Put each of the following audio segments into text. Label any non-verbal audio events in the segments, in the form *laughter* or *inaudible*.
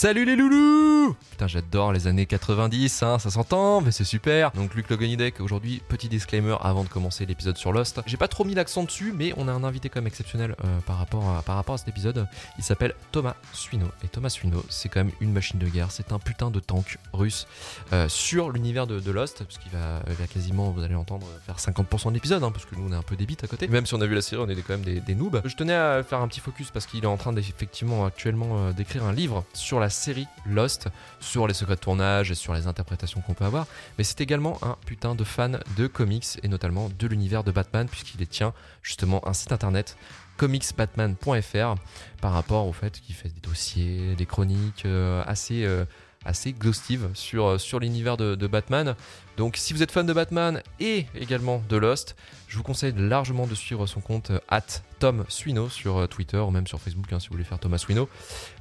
Salut les loulous Putain j'adore les années 90, hein, ça s'entend, mais c'est super. Donc Luc Loganidek, aujourd'hui, petit disclaimer avant de commencer l'épisode sur Lost. J'ai pas trop mis l'accent dessus, mais on a un invité quand même exceptionnel euh, par, rapport à, par rapport à cet épisode. Il s'appelle Thomas Suino. Et Thomas Suino, c'est quand même une machine de guerre, c'est un putain de tank russe euh, sur l'univers de, Lost, parce qu'il va, quasiment, vous allez l'entendre, faire 50% de l'épisode, hein, parce que nous on est un peu débite à côté. Même si on a vu la série, on est quand même des, des noobs. Je tenais à faire un petit focus parce qu'il est en train d'effectivement actuellement euh, d'écrire un livre sur la série Lost, sur les secrets de tournage et sur les interprétations qu'on peut avoir. Mais c'est également un putain de fan de comics et notamment de l'univers de Batman, puisqu'il tient justement un site internet comicsbatman.fr par rapport au fait qu'il fait des dossiers, des chroniques euh, assez, euh, assez exhaustives sur, euh, l'univers de, Batman. Donc si vous êtes fan de Batman et également de Lost, je vous conseille largement de suivre son compte at Tom Suino sur euh, Twitter ou même sur Facebook hein, si vous voulez faire Thomas Suino.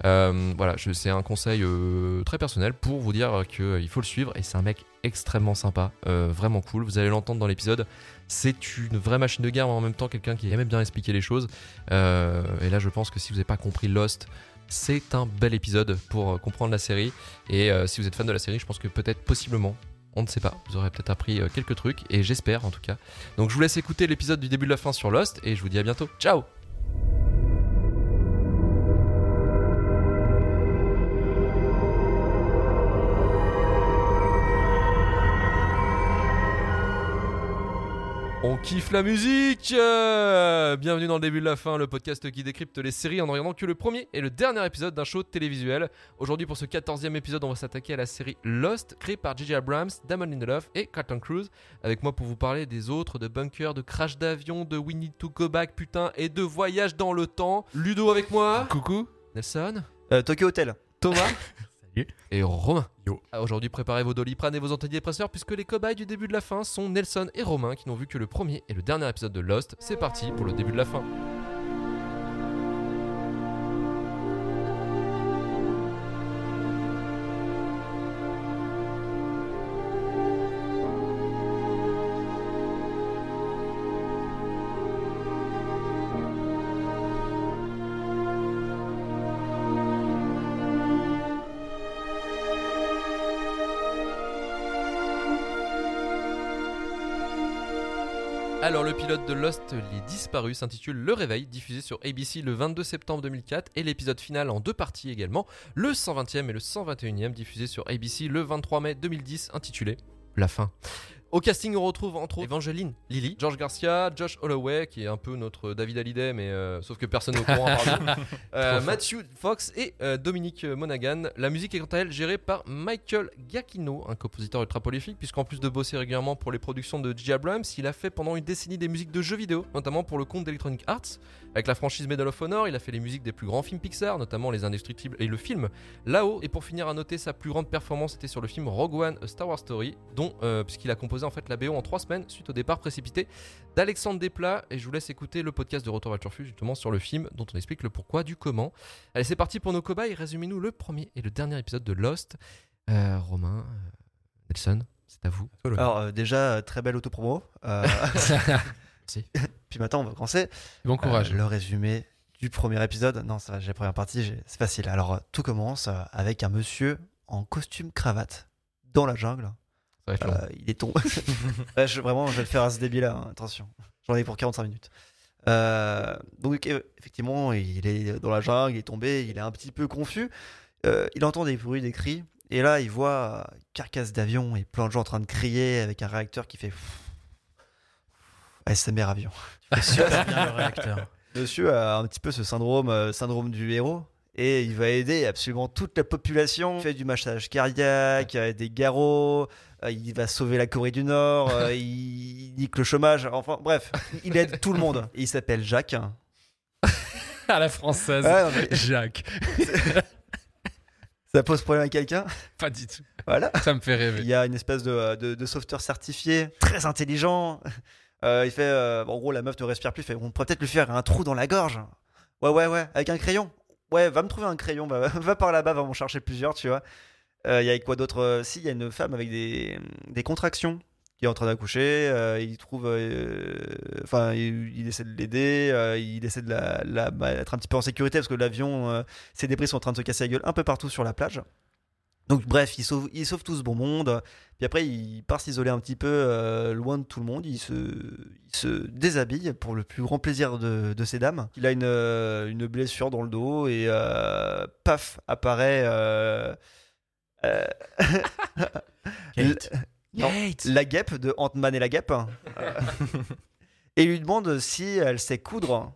Euh, voilà, c'est un conseil euh, très personnel pour vous dire qu'il faut le suivre et c'est un mec extrêmement sympa, euh, vraiment cool. Vous allez l'entendre dans l'épisode. C'est une vraie machine de guerre, mais en même temps quelqu'un qui aime bien expliquer les choses. Euh, et là, je pense que si vous n'avez pas compris Lost, c'est un bel épisode pour euh, comprendre la série. Et euh, si vous êtes fan de la série, je pense que peut-être, possiblement, on ne sait pas, vous aurez peut-être appris euh, quelques trucs, et j'espère en tout cas. Donc je vous laisse écouter l'épisode du début de la fin sur Lost, et je vous dis à bientôt. Ciao kiffe la musique euh, Bienvenue dans le début de la fin, le podcast qui décrypte les séries en ne regardant que le premier et le dernier épisode d'un show télévisuel. Aujourd'hui pour ce 14e épisode, on va s'attaquer à la série Lost, créée par J.J. Abrams, Damon Lindelof et Carlton Cruise. Avec moi pour vous parler des autres, de bunkers, de crash d'avion, de We Need to Go Back, putain, et de voyage dans le temps. Ludo avec moi. Coucou. Nelson. Euh, Tokyo Hotel. Thomas. *laughs* Et Romain. Yo. Ah, Aujourd'hui, préparez vos doliprane et vos antidépresseurs puisque les cobayes du début de la fin sont Nelson et Romain qui n'ont vu que le premier et le dernier épisode de Lost. C'est parti pour le début de la fin. Alors le pilote de Lost, Les Disparus, s'intitule Le Réveil, diffusé sur ABC le 22 septembre 2004, et l'épisode final en deux parties également, le 120e et le 121e, diffusé sur ABC le 23 mai 2010, intitulé La fin. Au casting, on retrouve entre autres Evangeline Lilly, George Garcia, Josh Holloway, qui est un peu notre David Hallyday, mais euh, sauf que personne n'est au courant. Euh, Matthew Fox et euh, Dominique Monaghan. La musique est quant à elle gérée par Michael Giacchino, un compositeur ultra prolifique, puisqu'en plus de bosser régulièrement pour les productions de J. Abrams, il a fait pendant une décennie des musiques de jeux vidéo, notamment pour le compte d'Electronic Arts. Avec la franchise Medal of Honor, il a fait les musiques des plus grands films Pixar, notamment Les Indestructibles et le film Là-haut. Et pour finir à noter, sa plus grande performance était sur le film Rogue One, A Star Wars Story, dont euh, puisqu'il a composé en fait la BO en trois semaines suite au départ précipité d'Alexandre Desplat. Et je vous laisse écouter le podcast de Retour le Turfu justement sur le film, dont on explique le pourquoi du comment. Allez, c'est parti pour nos cobayes. Résumez-nous le premier et le dernier épisode de Lost. Euh, Romain, euh, Nelson, c'est à vous. Alors euh, déjà, très belle autopromo. *laughs* Merci. *laughs* puis maintenant, on va commencer. Bon courage. Euh, le résumé du premier épisode. Non, ça va, j'ai la première partie, c'est facile. Alors, euh, tout commence euh, avec un monsieur en costume cravate dans la jungle. Ça va être long. Il est tombé. *laughs* Ouais, je- vraiment, je vais le faire à ce débit-là. hein, attention. J'en ai pour 45 minutes. Euh, donc, effectivement, il est dans la jungle, il est tombé, il est un petit peu confus. Euh, il entend des bruits, des cris. Et là, il voit carcasse d'avion et plein de gens en train de crier avec un réacteur qui fait. ASMR avion. Monsieur a un petit peu ce syndrome, euh, syndrome du héros. Et il va aider absolument toute la population. Il fait du massage cardiaque, euh, des garrots. euh, Il va sauver la Corée du Nord. euh, *laughs* il nique le chômage. Enfin, bref, il aide tout le monde. Et il s'appelle Jacques. À la française. Ah, non, mais Jacques. ça pose problème à quelqu'un? Pas du tout. Voilà. Ça me fait Il rêver. y a une espèce de, de, de sauveteur certifié, très intelligent. Euh, il fait, euh, en gros, la meuf ne respire plus. Fait, on pourrait peut-être lui faire un trou dans la gorge. Ouais, ouais, ouais, avec un crayon. Ouais, va me trouver un crayon. Va, *laughs* par là-bas, va m'en chercher plusieurs, tu vois. Euh, Il y a quoi d'autre Si, il y a une femme avec des, contractions. qui est en train d'accoucher. il trouve, enfin, il, essaie de l'aider. il essaie de la, la- bah, être un petit peu en sécurité parce que l'avion, ses débris sont en train de se casser la gueule un peu partout sur la plage. Donc bref, il sauve, il sauve tout ce bon monde. Puis après, il part s'isoler un petit peu euh, loin de tout le monde. Il se, il se déshabille pour le plus grand plaisir de, de ces dames. Il a une, euh, une blessure dans le dos et euh, paf apparaît euh, *laughs* Kate. Non. la guêpe de Ant-Man et la guêpe. *laughs* Et lui demande si elle sait coudre.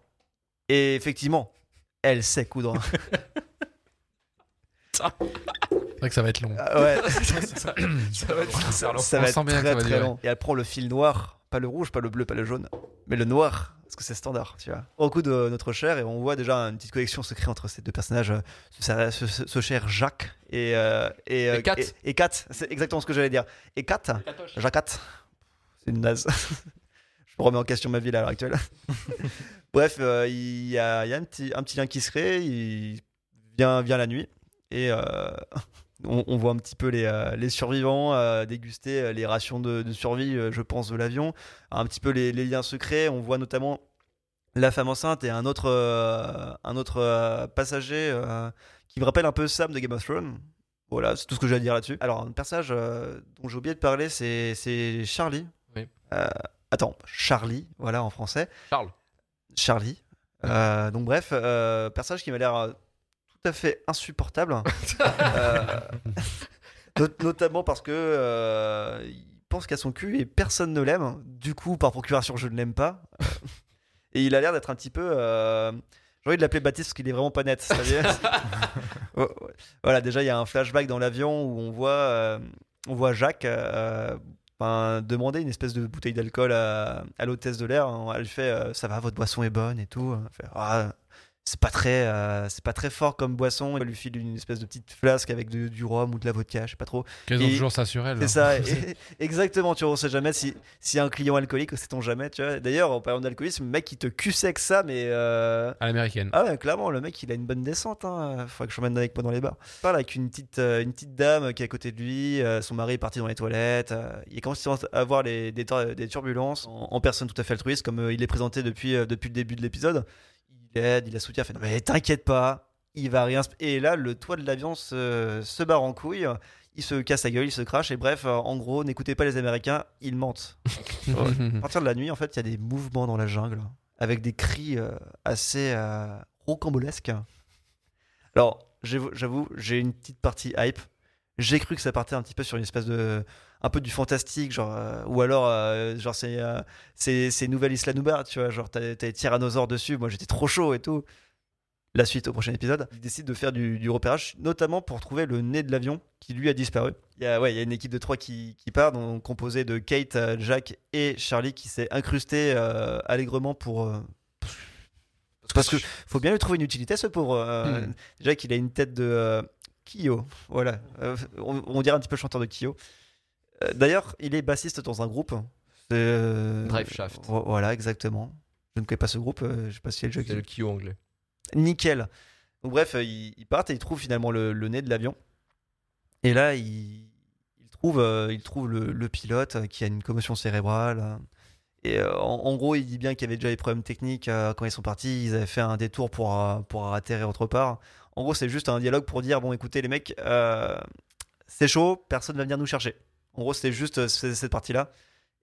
Et effectivement, elle sait coudre. *laughs* C'est vrai que ça va être long. Ah ouais, *laughs* Ça va être super long. ça On va être très ça va très durer. long. Et elle prend le fil noir, pas le rouge, pas le bleu, pas le jaune, mais le noir, parce que c'est standard, tu vois. Au coup de notre cher, et on voit déjà une petite connexion se créer entre ces deux personnages, euh, ce, ce- ce- ce cher Jacques et euh, et, euh, Et Kat. et, et Kat, c'est exactement ce que j'allais dire. Et Kat, Jacques Kat, c'est une naze. *laughs* Je me remets en question ma vie là, à l'heure actuelle. *laughs* Bref, euh, il y a, il y a un, petit, un petit lien qui se crée, il vient, vient la nuit, et euh, *laughs* on, on voit un petit peu les, euh, les survivants euh, déguster les rations de, de survie, je pense, de l'avion, un petit peu les, les liens secrets, on voit notamment la femme enceinte et un autre, euh, un autre euh, passager euh, qui me rappelle un peu Sam de Game of Thrones. Voilà, c'est tout ce que j'ai à dire là-dessus. Alors, un personnage dont j'ai oublié de parler, c'est Charlie. Oui. Attends, Charlie, voilà en français. Charles. Charlie. Donc bref, personnage qui m'a l'air à fait insupportable. *laughs* Euh, not- notamment parce que euh, il pense qu'à son cul et personne ne l'aime. Du coup, par procuration, je ne l'aime pas. Et il a l'air d'être un petit peu. euh, J'ai envie de l'appeler Baptiste parce qu'il est vraiment pas net. *laughs* voilà, déjà il y a un flashback dans l'avion où on voit, euh, on voit Jacques euh, ben, demander une espèce de bouteille d'alcool à, à l'hôtesse de l'air. Elle lui fait euh, ça va, votre boisson est bonne et tout? Elle fait, Ah, c'est pas très, euh, c'est pas très fort comme boisson. Elle lui file une espèce de petite flasque avec de- du rhum ou de la vodka, je sais pas trop. Qu'elles ont toujours ça sur elles. C'est hein. ça, *laughs* et- exactement. Tu vois, on sait jamais si, si un client alcoolique, sait-on jamais. Tu vois. D'ailleurs, en parlant d'alcoolisme, le mec il te cul sec ça, mais euh, À l'américaine. ah ouais, clairement, le mec il a une bonne descente. Hein. Faudrait que je l'emmène avec moi dans les bars. Il parle avec une petite, euh, une petite dame qui est à côté de lui. euh, son mari est parti dans les toilettes. il commence à avoir les, des, des turbulences en, en personne tout à fait altruiste, comme il est présenté depuis, depuis le début de l'épisode. Il aide, il la soutient, fait non, mais t'inquiète pas, il va rien. Et là, le toit de l'avion se, se barre en couille. Il se casse la gueule, il se crache. Et bref, euh, en gros, n'écoutez pas les Américains, ils mentent. *laughs* À partir de la nuit, en fait, il y a des mouvements dans la jungle avec des cris euh, assez euh, rocambolesques. Alors, j'avoue, j'ai une petite partie hype. J'ai cru que ça partait un petit peu sur une espèce de. Un peu du fantastique, genre. euh, ou alors, euh, genre, c'est. euh, c'est c'est Nouvelle Isla Nublar, tu vois. Genre, t'as t'as les tyrannosaures dessus. Moi, j'étais trop chaud et tout. La suite au prochain épisode. Il décide de faire du, du repérage, notamment pour trouver le nez de l'avion qui lui a disparu. Il y a, ouais, il y a une équipe de trois qui, qui part, donc composée de Kate, euh, Jack et Charlie qui s'est incrusté euh, allègrement pour. parce que faut bien lui trouver une utilité, ce pauvre. euh, Hmm. Déjà qu'il a une tête de euh, Kyo. Voilà. Euh, on, on dirait un petit peu chanteur de Kyo. Euh, D'ailleurs, il est bassiste dans un groupe. C'est, euh, Drive Shaft. vo- Voilà, exactement. Je ne connais pas ce groupe. euh, je sais pas si elle C'est le Kyo anglais. Nickel. Donc bref, euh, ils, ils partent et ils trouvent finalement le, le nez de l'avion. Et là, ils, ils trouvent, ils trouvent le, le pilote qui a une commotion cérébrale. Et en, en gros, il dit bien qu'il y avait déjà des problèmes techniques quand ils sont partis. Ils avaient fait un détour pour, pour atterrir autre part. En gros, c'est juste un dialogue pour dire bon, écoutez, les mecs, euh, c'est chaud, personne va venir nous chercher. En gros, c'était juste euh, cette partie-là.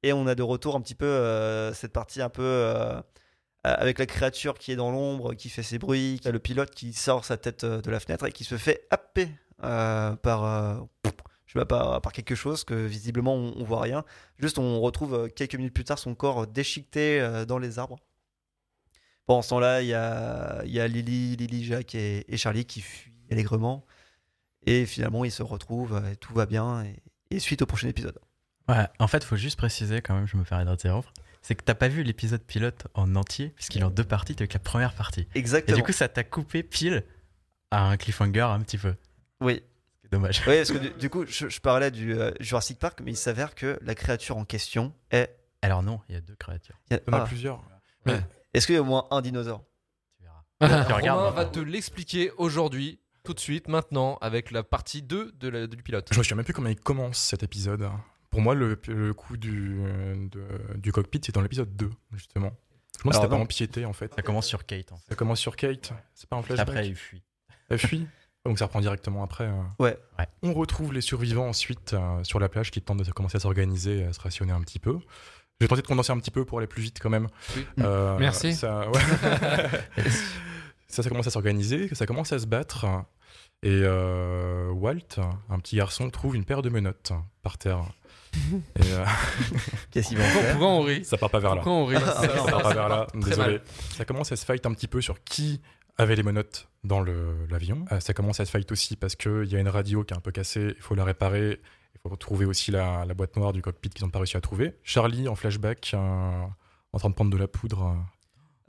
Et on a de retour un petit peu euh, cette partie un peu. euh, avec la créature qui est dans l'ombre, qui fait ses bruits, le pilote qui sort sa tête de la fenêtre et qui se fait happer par, je sais pas, par, quelque chose que visiblement on, on voit rien. Juste, on retrouve quelques minutes plus tard son corps déchiqueté dans les arbres. Pendant ce temps-là, il y a, a Lily, Lily, Jacques et, Charlie qui fuient allègrement. Et finalement, ils se retrouvent et tout va bien. Et suite au prochain épisode. Ouais, en fait, faut juste préciser quand même, je me permets d'interrompre, c'est que t'as pas vu l'épisode pilote en entier, puisqu'il est en deux parties, t'as vu que la première partie. Et Exactement. du coup, ça t'a coupé pile à un cliffhanger un petit peu. oui. C'est dommage. Oui, parce que du, du coup, je, je parlais du euh, Jurassic Park, mais il s'avère que la créature en question est. Alors non, il y a deux créatures. il y en a ah, plusieurs. Est-ce qu'il y a au moins un dinosaure? Tu verras. *laughs* Tu Romain va te l'expliquer aujourd'hui, tout de suite, maintenant, avec la partie 2 de la- du pilote. Je me souviens même plus comment il commence cet épisode. Pour moi, le, le coup du, de- du cockpit, c'est dans l'épisode 2, justement. Je pense que c'était pas empiété, en fait. Ça commence sur Kate en fait. Ça commence sur Kate, c'est pas un flashback. Après, il fuit. Elle fuit. Donc ça reprend directement après. euh. Ouais. Ouais. On retrouve les survivants ensuite euh, sur la plage qui tentent de commencer à s'organiser et à se rationner un petit peu. J'ai tenté de condenser un petit peu pour aller plus vite quand même. Oui. Euh, Merci. Ça, ouais. *laughs* *laughs* ça, ça commence à s'organiser, ça commence à se battre. Et euh, Walt, un petit garçon, trouve une paire de menottes par terre. et euh, *laughs* Qu'est-ce qu'ils vont Pourquoi, faire pourquoi on rit ça part pas vers là. Pourquoi on rit Ah, Ça non. part pas vers là, désolé. mal. Ça commence à se fight un petit peu sur qui avait les menottes dans l'avion. Euh, ça commence à se fight aussi parce qu'il y a une radio qui est un peu cassée, il faut la réparer. Il faut retrouver aussi la, la boîte noire du cockpit qu'ils n'ont pas réussi à trouver. Charlie, en flashback, euh, en train de prendre de la poudre.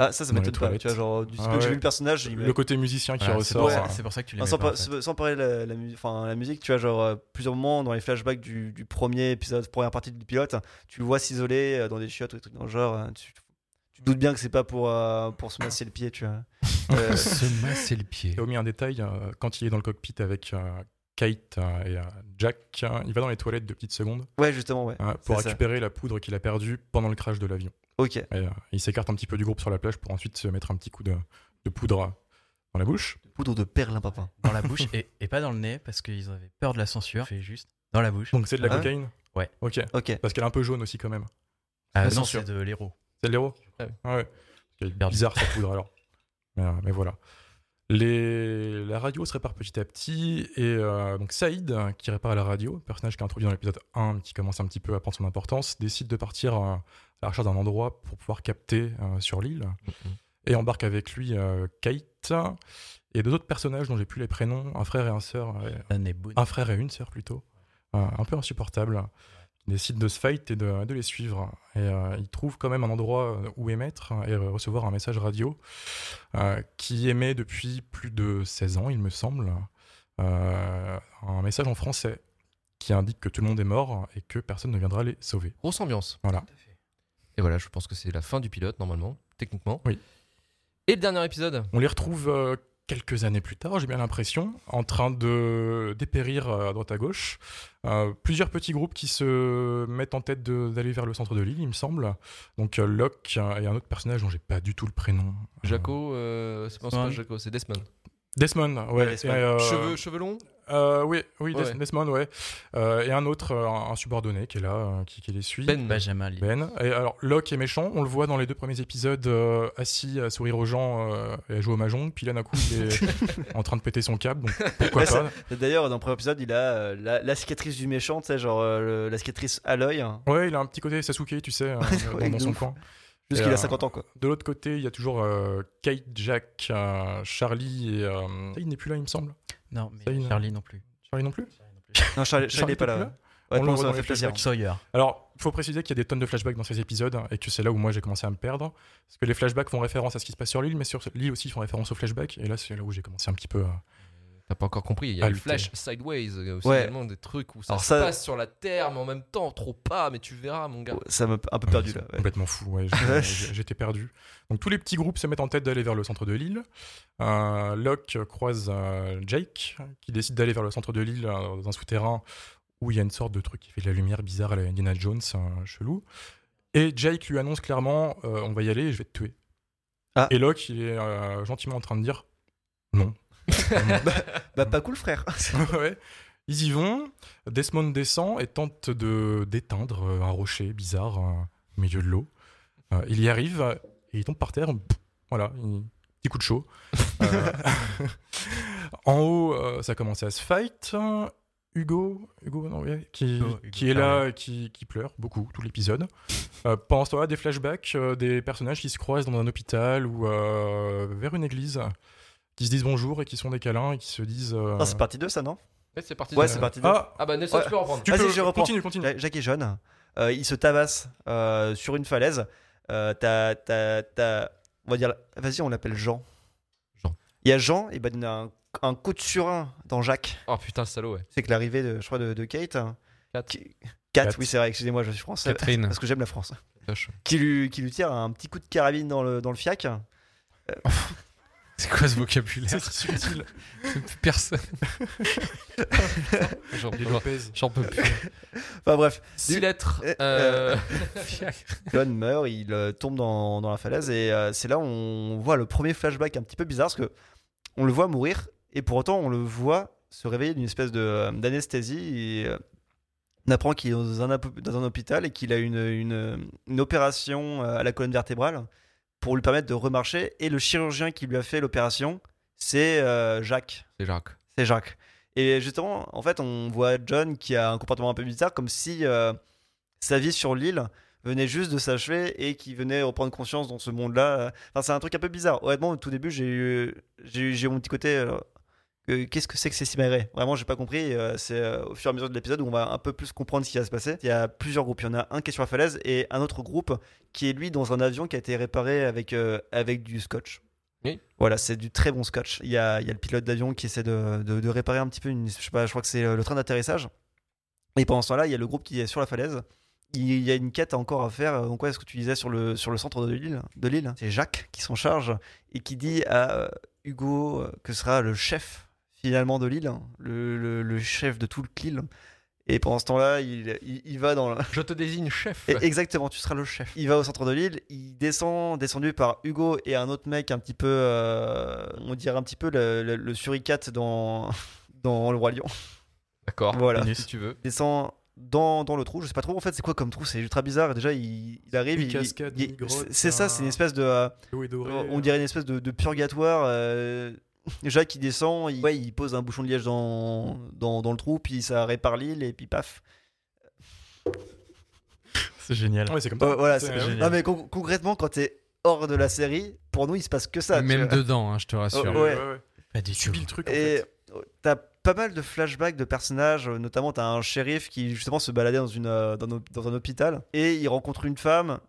Ah, ça, ça m'étonne pas. Tu vois, genre, du Ah que j'ai vu le personnage, il Le côté musicien qui Voilà, c'est ressort. pour, ça- euh, c'est pour ça que tu Ah, l'aimais sans, pas, en par- fait. sans parler de la, la, mu- enfin, la musique, tu vois, genre, euh, plusieurs moments dans les flashbacks du, du premier épisode, première partie du pilote, tu le vois s'isoler euh, dans des chiottes ou des trucs dans le genre. euh, Tu, tu te doutes bien que c'est pas pour, euh, pour se masser le pied, tu vois. *laughs* Euh, *laughs* Se masser le pied. J'ai omis un détail, quand il est dans le cockpit avec euh, Kate et Jack, euh, il va dans les toilettes de petites secondes ouais, justement, ouais. euh, pour ça. récupérer la poudre qu'il a perdue pendant le crash de l'avion. Ok. Et, euh, il s'écarte un petit peu du groupe sur la plage pour ensuite se mettre un petit coup de, de poudre dans la bouche. Poudre de perlimpinpin. Dans la bouche et, et pas dans le nez parce qu'ils avaient peur de la censure. Fait juste dans la bouche. Donc c'est de la Ah. cocaïne Ouais. Ok. Ok. Parce qu'elle est un peu jaune aussi quand même. Ah, la non, censure. c'est de l'héros. C'est de l'héros Ah oui. Ah ouais. C'est Perdu. bizarre cette poudre alors. *laughs* Mais, euh, mais voilà. Les... La radio se répare petit à petit et euh, donc Saïd, qui répare la radio, personnage qui est introduit dans l'épisode 1, mais qui commence un petit peu à prendre son importance, décide de partir euh, la recherche d'un endroit pour pouvoir capter euh, sur l'île Mhm. et embarque avec lui euh, Kate et deux autres personnages dont j'ai plus les prénoms, un frère et un sœur, Un frère et une sœur plutôt, Euh, un peu insupportable. Ils décident de se fight et de, de les suivre. Et euh, ils trouvent quand même un endroit où émettre et recevoir un message radio euh, qui émet depuis plus de 16 ans, il me semble, euh, un message en français qui indique que tout le monde est mort et que personne ne viendra les sauver. Grosse ambiance. Voilà. Et voilà, je pense que c'est la fin du pilote, normalement, techniquement. Oui. Et le dernier épisode On les retrouve euh, quelques années plus tard, j'ai bien l'impression, en train de dépérir euh, à droite à gauche. Euh, plusieurs petits groupes qui se mettent en tête d'aller vers le centre de l'île, il me semble. Donc euh, Locke et un autre personnage dont j'ai pas du tout le prénom. Jaco, euh, c'est pas. Jaco, c'est Desmond. Desmond, ouais. Desmond. Et, euh, Cheveux, cheveux longs euh, oui, oui, Ouais. Desmond, ouais. Euh, et un autre, euh, un subordonné qui est là, euh, qui, qui les suit. Ben. Benjamin Lee. Ben. Et alors, Locke est méchant, on le voit dans les deux premiers épisodes euh, assis à sourire aux gens euh, et à jouer au mahjong. Puis là, d'un coup, il est *laughs* en train de péter son câble, donc pourquoi *laughs* ça- pas. D'ailleurs, dans le premier épisode, il a euh, la, la cicatrice du méchant, tu sais, genre euh, le- la cicatrice à l'œil, hein, Ouais, il a un petit côté Sasuke, tu sais, euh, *laughs* Ouais, dans, son coin. jusqu'il Et, a euh, 50 ans, quoi. De l'autre côté, il y a toujours euh, Kate, Jack, euh, Charlie et. Euh... Il n'est plus là, il me semble. Non, mais Charlie non plus. Charlie non plus *laughs* Non, Charlie, Charlie est pas là. Ouais, On voit ça dans m'a les fait plaisir. Sawyer. Alors, il faut préciser qu'il y a des tonnes de flashbacks dans ces épisodes et que c'est là où moi j'ai commencé à me perdre. Parce que les flashbacks font référence à ce qui se passe sur l'île, mais sur l'île aussi ils font référence aux flashbacks. Et là, c'est là où j'ai commencé un petit peu à. T'as pas encore compris, il y a Ah, le flash sideways, il y a aussi Ouais. également des trucs où ça Alors se ça- passe sur la Terre, mais en même temps, trop pas, mais tu verras, mon gars. Ça m'a un peu perdu là. ouais. Complètement fou, ouais, *laughs* j'étais perdu. Donc tous les petits groupes se mettent en tête d'aller vers le centre de l'île. Euh, Locke croise euh, Jake, qui décide d'aller vers le centre de l'île euh, dans un souterrain où il y a une sorte de truc qui fait de la lumière bizarre à la Indiana Jones, un chelou. Et Jake lui annonce clairement euh, On va y aller et je vais te tuer. Ah. Et Locke, il est euh, gentiment en train de dire Non. *laughs* Bah, pas cool, frère. *laughs* ouais. Ils y vont. Desmond descend et tente de d'éteindre euh, un rocher bizarre au milieu de l'eau. Euh, il y arrive et il tombe par terre. Voilà, il- petit coup de chaud. *laughs* Euh, en haut, euh, ça commence à se fight. Hugo, Hugo non, ouais, qui, Hugo, Hugo, qui est là, qui, qui pleure beaucoup tout l'épisode. Euh, pendant ce temps-là, des flashbacks, euh, des personnages qui se croisent dans un hôpital ou euh, vers une église, qui se disent bonjour et qui sont des câlins et qui se disent. euh, Non, c'est partie 2, ça, non Ouais, c'est parti. Ouais, de- c'est partie 2. Ah, Ah bah Nelson, Ouais. tu peux reprendre. Vas-y, je reprends. continue, continue. Ja- Jacques est jeune. Euh, il se tabasse euh, sur une falaise. Euh, t'as, t'as- t'as- on va dire, vas-y, on l'appelle Jean. Jean. Il y a Jean, et ben il y a un, un coup de surin dans Jacques. Oh putain, le salaud, ouais. C'est que l'arrivée, de, je crois, de, de Kate. Kat. Qui- Kat, Kat. oui, c'est vrai, excusez-moi, je suis français. Catherine. Parce que j'aime la France. Qui lui, qui lui tire un petit coup de carabine dans le, dans le fiac. *laughs* Euh, C'est quoi ce vocabulaire C'est subtil. Personne. *laughs* J'en peux plus. Enfin bref, Six lettres. Euh, euh, *laughs* John meurt, il euh, tombe dans, dans la falaise et euh, c'est là où on voit le premier flashback un petit peu bizarre parce que on le voit mourir et pour autant on le voit se réveiller d'une espèce de, euh, d'anesthésie et euh, on apprend qu'il est dans un, dans un hôpital et qu'il a une, une, une opération euh, à la colonne vertébrale pour lui permettre de remarcher et le chirurgien qui lui a fait l'opération c'est euh, Jacques. C'est Jacques. C'est Jacques. Et justement, en fait, on voit John qui a un comportement un peu bizarre, comme si euh, sa vie sur l'île venait juste de s'achever et qui venait reprendre conscience dans ce monde-là. Enfin, c'est un truc un peu bizarre. Honnêtement, au tout début, j'ai eu, j'ai eu, j'ai eu mon petit côté. euh, Qu'est-ce que c'est que ces Cimarés Vraiment, j'ai pas compris. Euh, C'est euh, au fur et à mesure de l'épisode où on va un peu plus comprendre ce qui va se passer. Il y a plusieurs groupes. Il y en a un qui est sur la falaise et un autre groupe qui est lui dans un avion qui a été réparé avec, euh, avec du scotch. Oui. Voilà, c'est du très bon scotch. Il y a, il y a le pilote d'avion qui essaie de, de- de réparer un petit peu, une, je sais pas, je crois que c'est le train d'atterrissage. Et pendant ce temps-là, il y a le groupe qui est sur la falaise. Il y a une quête encore à faire. Donc, ouais, ce que tu disais sur le, sur le centre de l'île, de l'île, c'est Jacques qui s'en charge et qui dit à Hugo que sera le chef finalement de l'île, hein, le, le- le chef de toute l'île. Et pendant ce temps-là, il, il, il va dans, *laughs* Je te désigne chef. et- Exactement, tu seras le chef. Il va au centre de l'île, il descend, descendu par Hugo et un autre mec un petit peu, euh, on dirait un petit peu le, le- le suricate dans, *laughs* dans le roi lion. D'accord. Voilà. Si tu veux. Il descend dans, dans le trou, je sais pas trop en fait c'est quoi comme trou, c'est ultra bizarre. Déjà il, il arrive, Une il- cascade, il- une grotte, c'est- ça, c'est une espèce de, euh, on dirait une espèce de, de purgatoire. euh, Jacques qui descend, il, ouais, il pose un bouchon de liège dans, dans, dans le trou, puis ça répare l'île et puis paf. C'est génial. Ouais, c'est comme ça. Euh, voilà, C'est- ouais. génial. non mais con- concrètement quand t'es hors de la série, pour nous il se passe que ça. Même dedans, hein, je te rassure. Oh, ouais. Pas du Tu le truc en Et t'as pas mal de flashbacks de personnages, euh, notamment t'as un shérif qui justement se baladait dans, une, euh, dans, un- dans un hôpital et il rencontre une femme.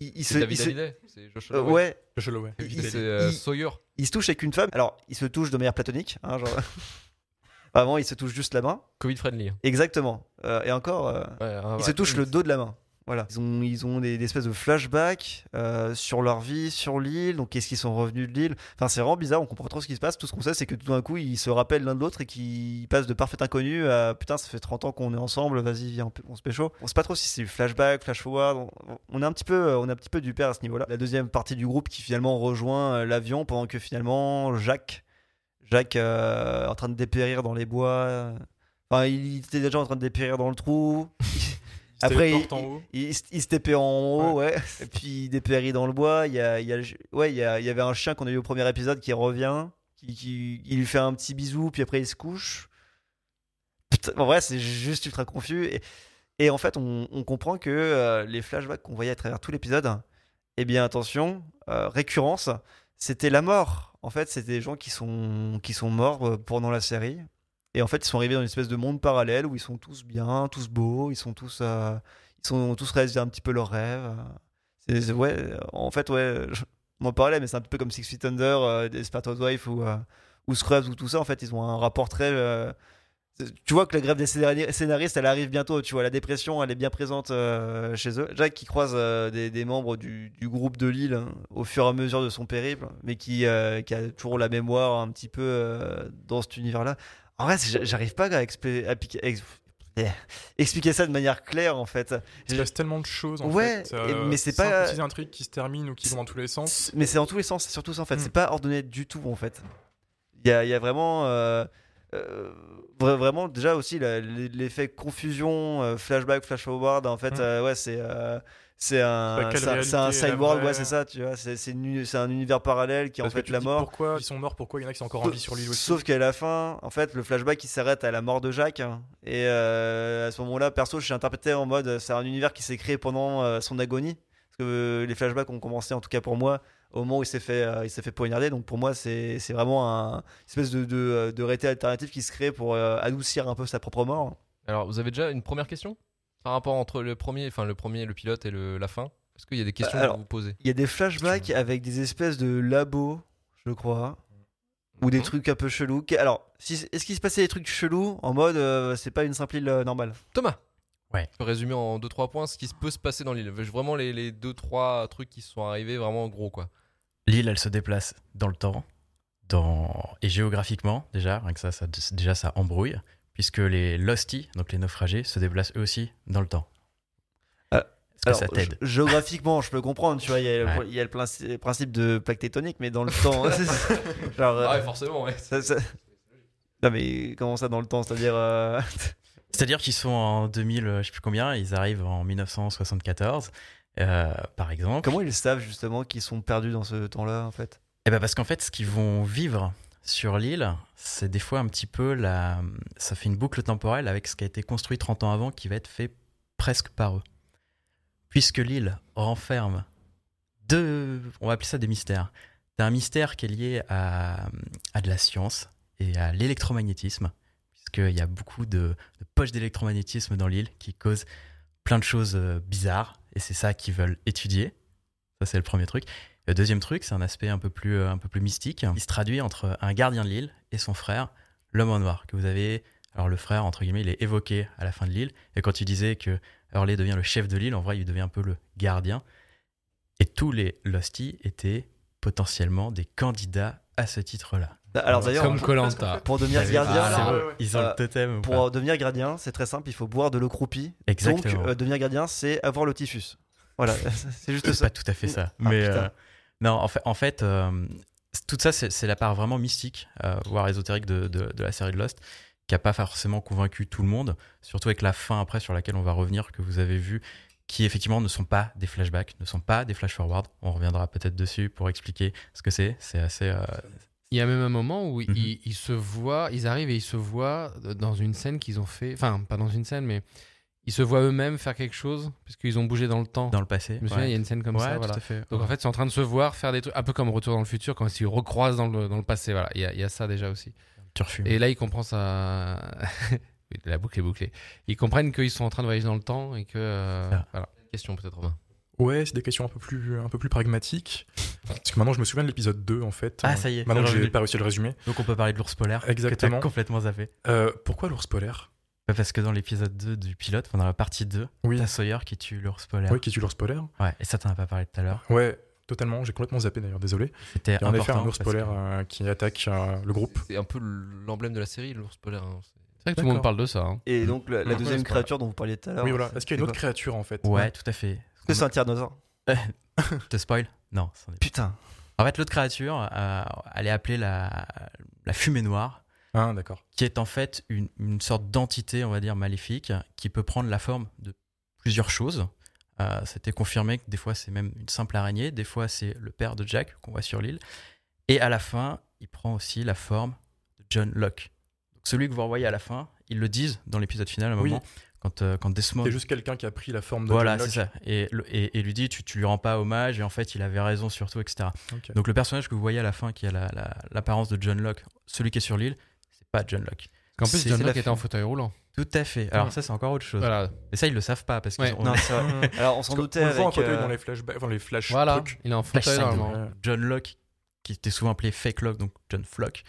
Il, il se, David il se- Hallyday. C'est Josh Holloway. ouais, Holloway. C'est euh, Sawyer. il se touche avec une femme. Alors, il se touche de manière platonique. Hein, genre... *laughs* Avant, il se touche juste la main. Covid friendly. Exactement. Euh, et encore, euh, Ouais, ah, il ouais. se touche le dos de la main. Voilà. Ils ont, des, espèces de flashbacks euh, sur leur vie, sur l'île. Donc, qu'est-ce qu'ils sont revenus de l'île Enfin, c'est vraiment bizarre. On comprend trop ce qui se passe. Tout ce qu'on sait, c'est que tout d'un coup, ils se rappellent l'un de l'autre et qu'ils passent de parfait inconnu à putain, ça fait 30 ans qu'on est ensemble. Vas-y, viens, on, on se pécho. On sait pas trop si c'est flashback, flash forward. On, on est un petit peu, euh, on est un petit peu du père à ce niveau-là. La deuxième partie du groupe qui finalement rejoint euh, l'avion pendant que finalement Jacques, Jacques en train de dépérir dans les bois. Enfin, il était déjà en train de dépérir dans le trou. *laughs* Après, il, il, se tapait en haut, ouais. Et puis il dépérit dans le bois. Il y a, il y a, ouais, il y, a- il y avait un chien qu'on a eu au premier épisode qui revient, qui, qui- il lui fait un petit bisou, puis après il se couche. Putain, en vrai, c'est juste ultra confus. Et, et en fait, on, on comprend que euh, les flashbacks qu'on voyait à travers tout l'épisode, eh bien, attention, euh, récurrence, c'était la mort. En fait, c'était des gens qui sont, qui sont morts euh, pendant la série. Et en fait, ils sont arrivés dans une espèce de monde parallèle où ils sont tous bien, tous beaux, ils sont tous, euh, ils sont tous réalisés un petit peu leurs rêves. Ouais, en fait, ouais, je m'en parlais, mais c'est un peu comme Six Feet Under, euh, Desperate Housewives ou, euh, ou Scrubs ou tout ça. En fait, ils ont un rapport très. euh, tu vois que la grève des scénari- scénaristes, elle arrive bientôt. Tu vois, la dépression, elle est bien présente euh, chez eux. Jack qui croise euh, des, membres du, groupe de Lille hein, au fur et à mesure de son périple, mais qui, qui a toujours la mémoire un petit peu dans cet univers-là. En vrai, j'arrive pas à, expli- à piquer- ex- eh, expliquer ça de manière claire, en fait. Il se passe tellement de choses en Ouais, fait. et- mais c'est pas- un truc qui se termine ou qui va dans tous les sens. Mais c'est dans tous les sens, c'est surtout ça en fait. Mm. C'est pas ordonné du tout en fait. Il y a, il y a vraiment. euh, euh, vra- vraiment, déjà aussi l'effet confusion, euh, flashback, flash forward. En fait, Mm. euh, ouais, c'est. C'est un, c'est un- ouais, c'est ça, tu vois. C'est c'est une- c'est un univers parallèle qui est en Parce fait la mort. Pourquoi ils sont morts Pourquoi il y en a qui sont encore en vie sur l'île aussi Sauf qu'à la fin, en fait, le flashback il s'arrête à la mort de Jacques. hein. Et euh, à ce moment-là, perso, je suis interprété en mode c'est un univers qui s'est créé pendant euh, son agonie. Parce que euh, les flashbacks ont commencé, en tout cas pour moi, au moment où il s'est fait, euh, il s'est fait poignarder. Donc pour moi, c'est c'est vraiment un une espèce de, de, de réalité alternative qui se crée pour euh, adoucir un peu sa propre mort. Alors, vous avez déjà une première question? Par rapport entre le premier, enfin le premier, le pilote et le, la fin Est-ce qu'il y a des questions alors, à vous poser Il y a des flashbacks avec des espèces de labos, je crois. Ou des Mhm. trucs un peu chelous. Alors, si- est-ce qu'il se passait des trucs chelous en mode euh, c'est pas une simple île euh, normale? Thomas Ouais. Je peux résumer en 2-3 points ce qui peut se passer dans l'île. Vraiment les, les 2-3 trucs qui sont arrivés vraiment gros quoi. L'île, elle se déplace dans le temps. dans... et géographiquement, déjà, rien que ça, ça, déjà, ça embrouille, puisque les Losty, donc les naufragés, se déplacent eux aussi dans le temps. Ah, Est-ce que Alors, ça t'aide gé- géographiquement, je peux comprendre, tu vois, il y a, Ouais. il y a le princi- principe de plaque tectonique, mais dans le temps, *laughs* genre, euh, Ah ouais, forcément, ouais. ça- ça- non mais comment ça dans le temps, c'est-à-dire, euh, *laughs* C'est-à-dire qu'ils sont en 2000, euh, je sais plus combien, ils arrivent en 1974, euh, par exemple. comment ils savent justement qu'ils sont perdus dans ce temps-là en fait? Eh ben parce qu'en fait, ce qu'ils vont vivre sur l'île, c'est des fois un petit peu la. Ça fait une boucle temporelle avec ce qui a été construit 30 ans avant qui va être fait presque par eux. Puisque l'île renferme deux. On va appeler ça des mystères. T'as un mystère qui est lié à, de la science et à l'électromagnétisme, puisqu'il y a beaucoup de, de poches d'électromagnétisme dans l'île qui causent plein de choses euh, bizarres, et c'est ça qu'ils veulent étudier. Ça, c'est le premier truc. Le deuxième truc, c'est un aspect un peu plus, euh, un peu plus mystique. Il se traduit entre un gardien de l'île et son frère, l'homme en noir, que vous avez. Alors, le frère, entre guillemets, il est évoqué à la fin de l'île. Et quand tu disais que Hurley devient le chef de l'île, en vrai, il devient un peu le gardien. Et tous les Losty étaient potentiellement des candidats à ce titre-là. Alors d'ailleurs, Comme Colanta. pour devenir gardien, Ah. Ils ont Euh, le totem. ou pour pas euh, devenir gardien, c'est très simple, il faut boire de l'eau croupie. Exactement. Donc euh, devenir gardien, c'est avoir le typhus. Voilà, *laughs* c'est juste C'est ça. pas tout à fait ça. Ah, mais putain. euh, non, en fait, en fait euh, tout ça, c'est la part vraiment mystique, euh, voire ésotérique de, de- de la série de Lost, qui a pas forcément convaincu tout le monde, surtout avec la fin après sur laquelle on va revenir, que vous avez vu, qui effectivement ne sont pas des flashbacks, ne sont pas des flash-forward. On reviendra peut-être dessus pour expliquer ce que c'est. C'est assez. euh, Il y a même un moment où Mhm. ils, ils se voient, ils arrivent et ils se voient dans une scène qu'ils ont fait. Enfin, pas dans une scène, mais ils se voient eux-mêmes faire quelque chose, puisqu'ils ont bougé dans le temps. dans le passé. Je me souviens, ouais. il y a une scène comme Ouais, ça. tout Voilà. à fait. Donc en fait, ils sont en train de se voir faire des trucs un peu comme Retour dans le futur, quand ils recroisent dans le, dans le passé. Voilà, il y, a, il y a ça déjà aussi. Turfu. Et là, il comprend ça. *laughs* La boucle est bouclée. Ils comprennent qu'ils sont en train de voyager dans le temps et que. euh, Ah. voilà. Question peut-être, Romain. Ouais, c'est des questions un peu plus, un peu plus pragmatiques. Parce que maintenant, je me souviens de l'épisode 2, en fait. Ah, ça y est, Maintenant que j'ai pas réussi à le résumer. Donc on peut parler de l'ours polaire. Exactement. Que complètement zappé. Euh, pourquoi l'ours polaire? Parce que dans l'épisode 2 du pilote, dans la partie 2, Oui. t'as Sawyer qui tue l'ours polaire. Oui, qui tue l'ours polaire Ouais, et ça, t'en as pas parlé tout à l'heure. Ouais, totalement. J'ai complètement zappé d'ailleurs, désolé. C'était Il y a en effet un ours que- polaire euh, qui attaque euh, le groupe. C'est un peu l'emblème de la série, l'ours polaire. hein. C'est- vrai que tout le monde parle de ça. hein. Et donc la, deuxième créature dont vous parliez tout à l'heure. oui, voilà. Est-ce qu'il y a une autre créature, en fait? Ouais, tout à fait. Est-ce que c'est un tyrannosaure? *laughs* Te spoil? Non. Putain. En fait, l'autre créature, euh, elle est appelée la, la fumée noire, Ah, d'accord. qui est en fait une, une sorte d'entité, on va dire, maléfique, qui peut prendre la forme de plusieurs choses. Euh, C'était confirmé que des fois, c'est même une simple araignée, des fois, c'est le père de Jack qu'on voit sur l'île. Et à la fin, il prend aussi la forme de John Locke. Donc, celui que vous revoyez à la fin, ils le disent dans l'épisode final à un Oui. moment, quand, euh, quand Desmond C'est juste quelqu'un qui a pris la forme de Voilà, John c'est Locke. ça. Et, le- et, et lui dit, tu, tu lui rends pas hommage, et en fait, il avait raison surtout, etc. Donc le personnage que vous voyez à la fin, qui a la- la- l'apparence de John Locke, celui qui est sur l'île, c'est pas John Locke. En plus, C'est- John Locke était en fauteuil roulant. Tout à fait. Alors Ouais. ça, c'est encore autre chose. Voilà. Et ça, ils le savent pas, parce qu'ils Ouais. ont-. Alors on s'en doutait le voit en fauteuil euh, dans les flashbacks, enfin les flash Voilà, trucs. il est en fauteuil normalement. John Locke, qui était souvent appelé Fake Locke, donc John Flock,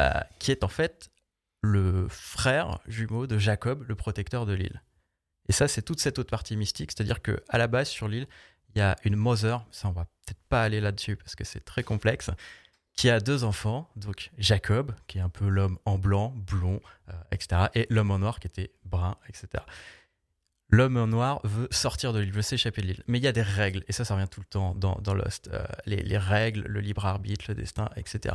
euh, qui est en fait le frère jumeau de Jacob, le protecteur de l'île. Et ça, c'est toute cette autre partie mystique, c'est-à-dire que à la base sur l'île, il y a une mother, ça on va peut-être pas aller là-dessus parce que c'est très complexe, qui a deux enfants, donc Jacob, qui est un peu l'homme en blanc, blond, euh, etc., et l'homme en noir qui était brun, etc. L'homme en noir veut sortir de l'île, veut s'échapper de l'île. Mais il y a des règles, et ça, ça revient tout le temps dans, Lost. Euh, les, les règles, le libre arbitre, le destin, etc.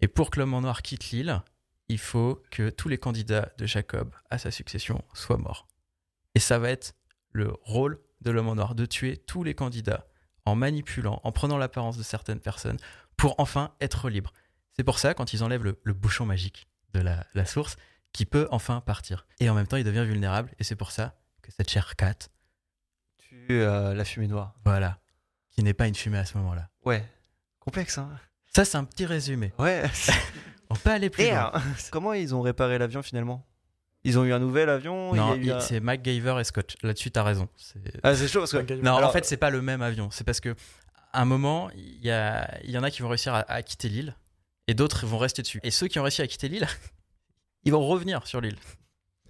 Et pour que l'homme en noir quitte l'île, il faut que tous les candidats de Jacob à sa succession soient morts. Et ça va être le rôle de l'homme en noir, de tuer tous les candidats en manipulant, en prenant l'apparence de certaines personnes, pour enfin être libre. C'est pour ça, quand ils enlèvent le, le bouchon magique de la, la source, qui peut enfin partir. Et en même temps, il devient vulnérable, et c'est pour ça que cette chère Kat, Tu euh, la fumée noire. voilà, qui n'est pas une fumée à ce moment-là. Ouais. Complexe, hein. Ça, c'est un petit résumé. Ouais. *laughs* On peut aller plus loin. Merde. Comment ils ont réparé l'avion finalement? Ils ont eu un nouvel avion Non, un- c'est MacGyver et Scott. Là-dessus, t'as raison. C'est- Ah, c'est chaud parce que. Non, Alors- en fait, c'est pas le même avion. C'est parce que un moment, il y, a, il y en a qui vont réussir à, à quitter l'île et d'autres vont rester dessus. Et ceux qui ont réussi à quitter l'île, *laughs* ils vont revenir sur l'île.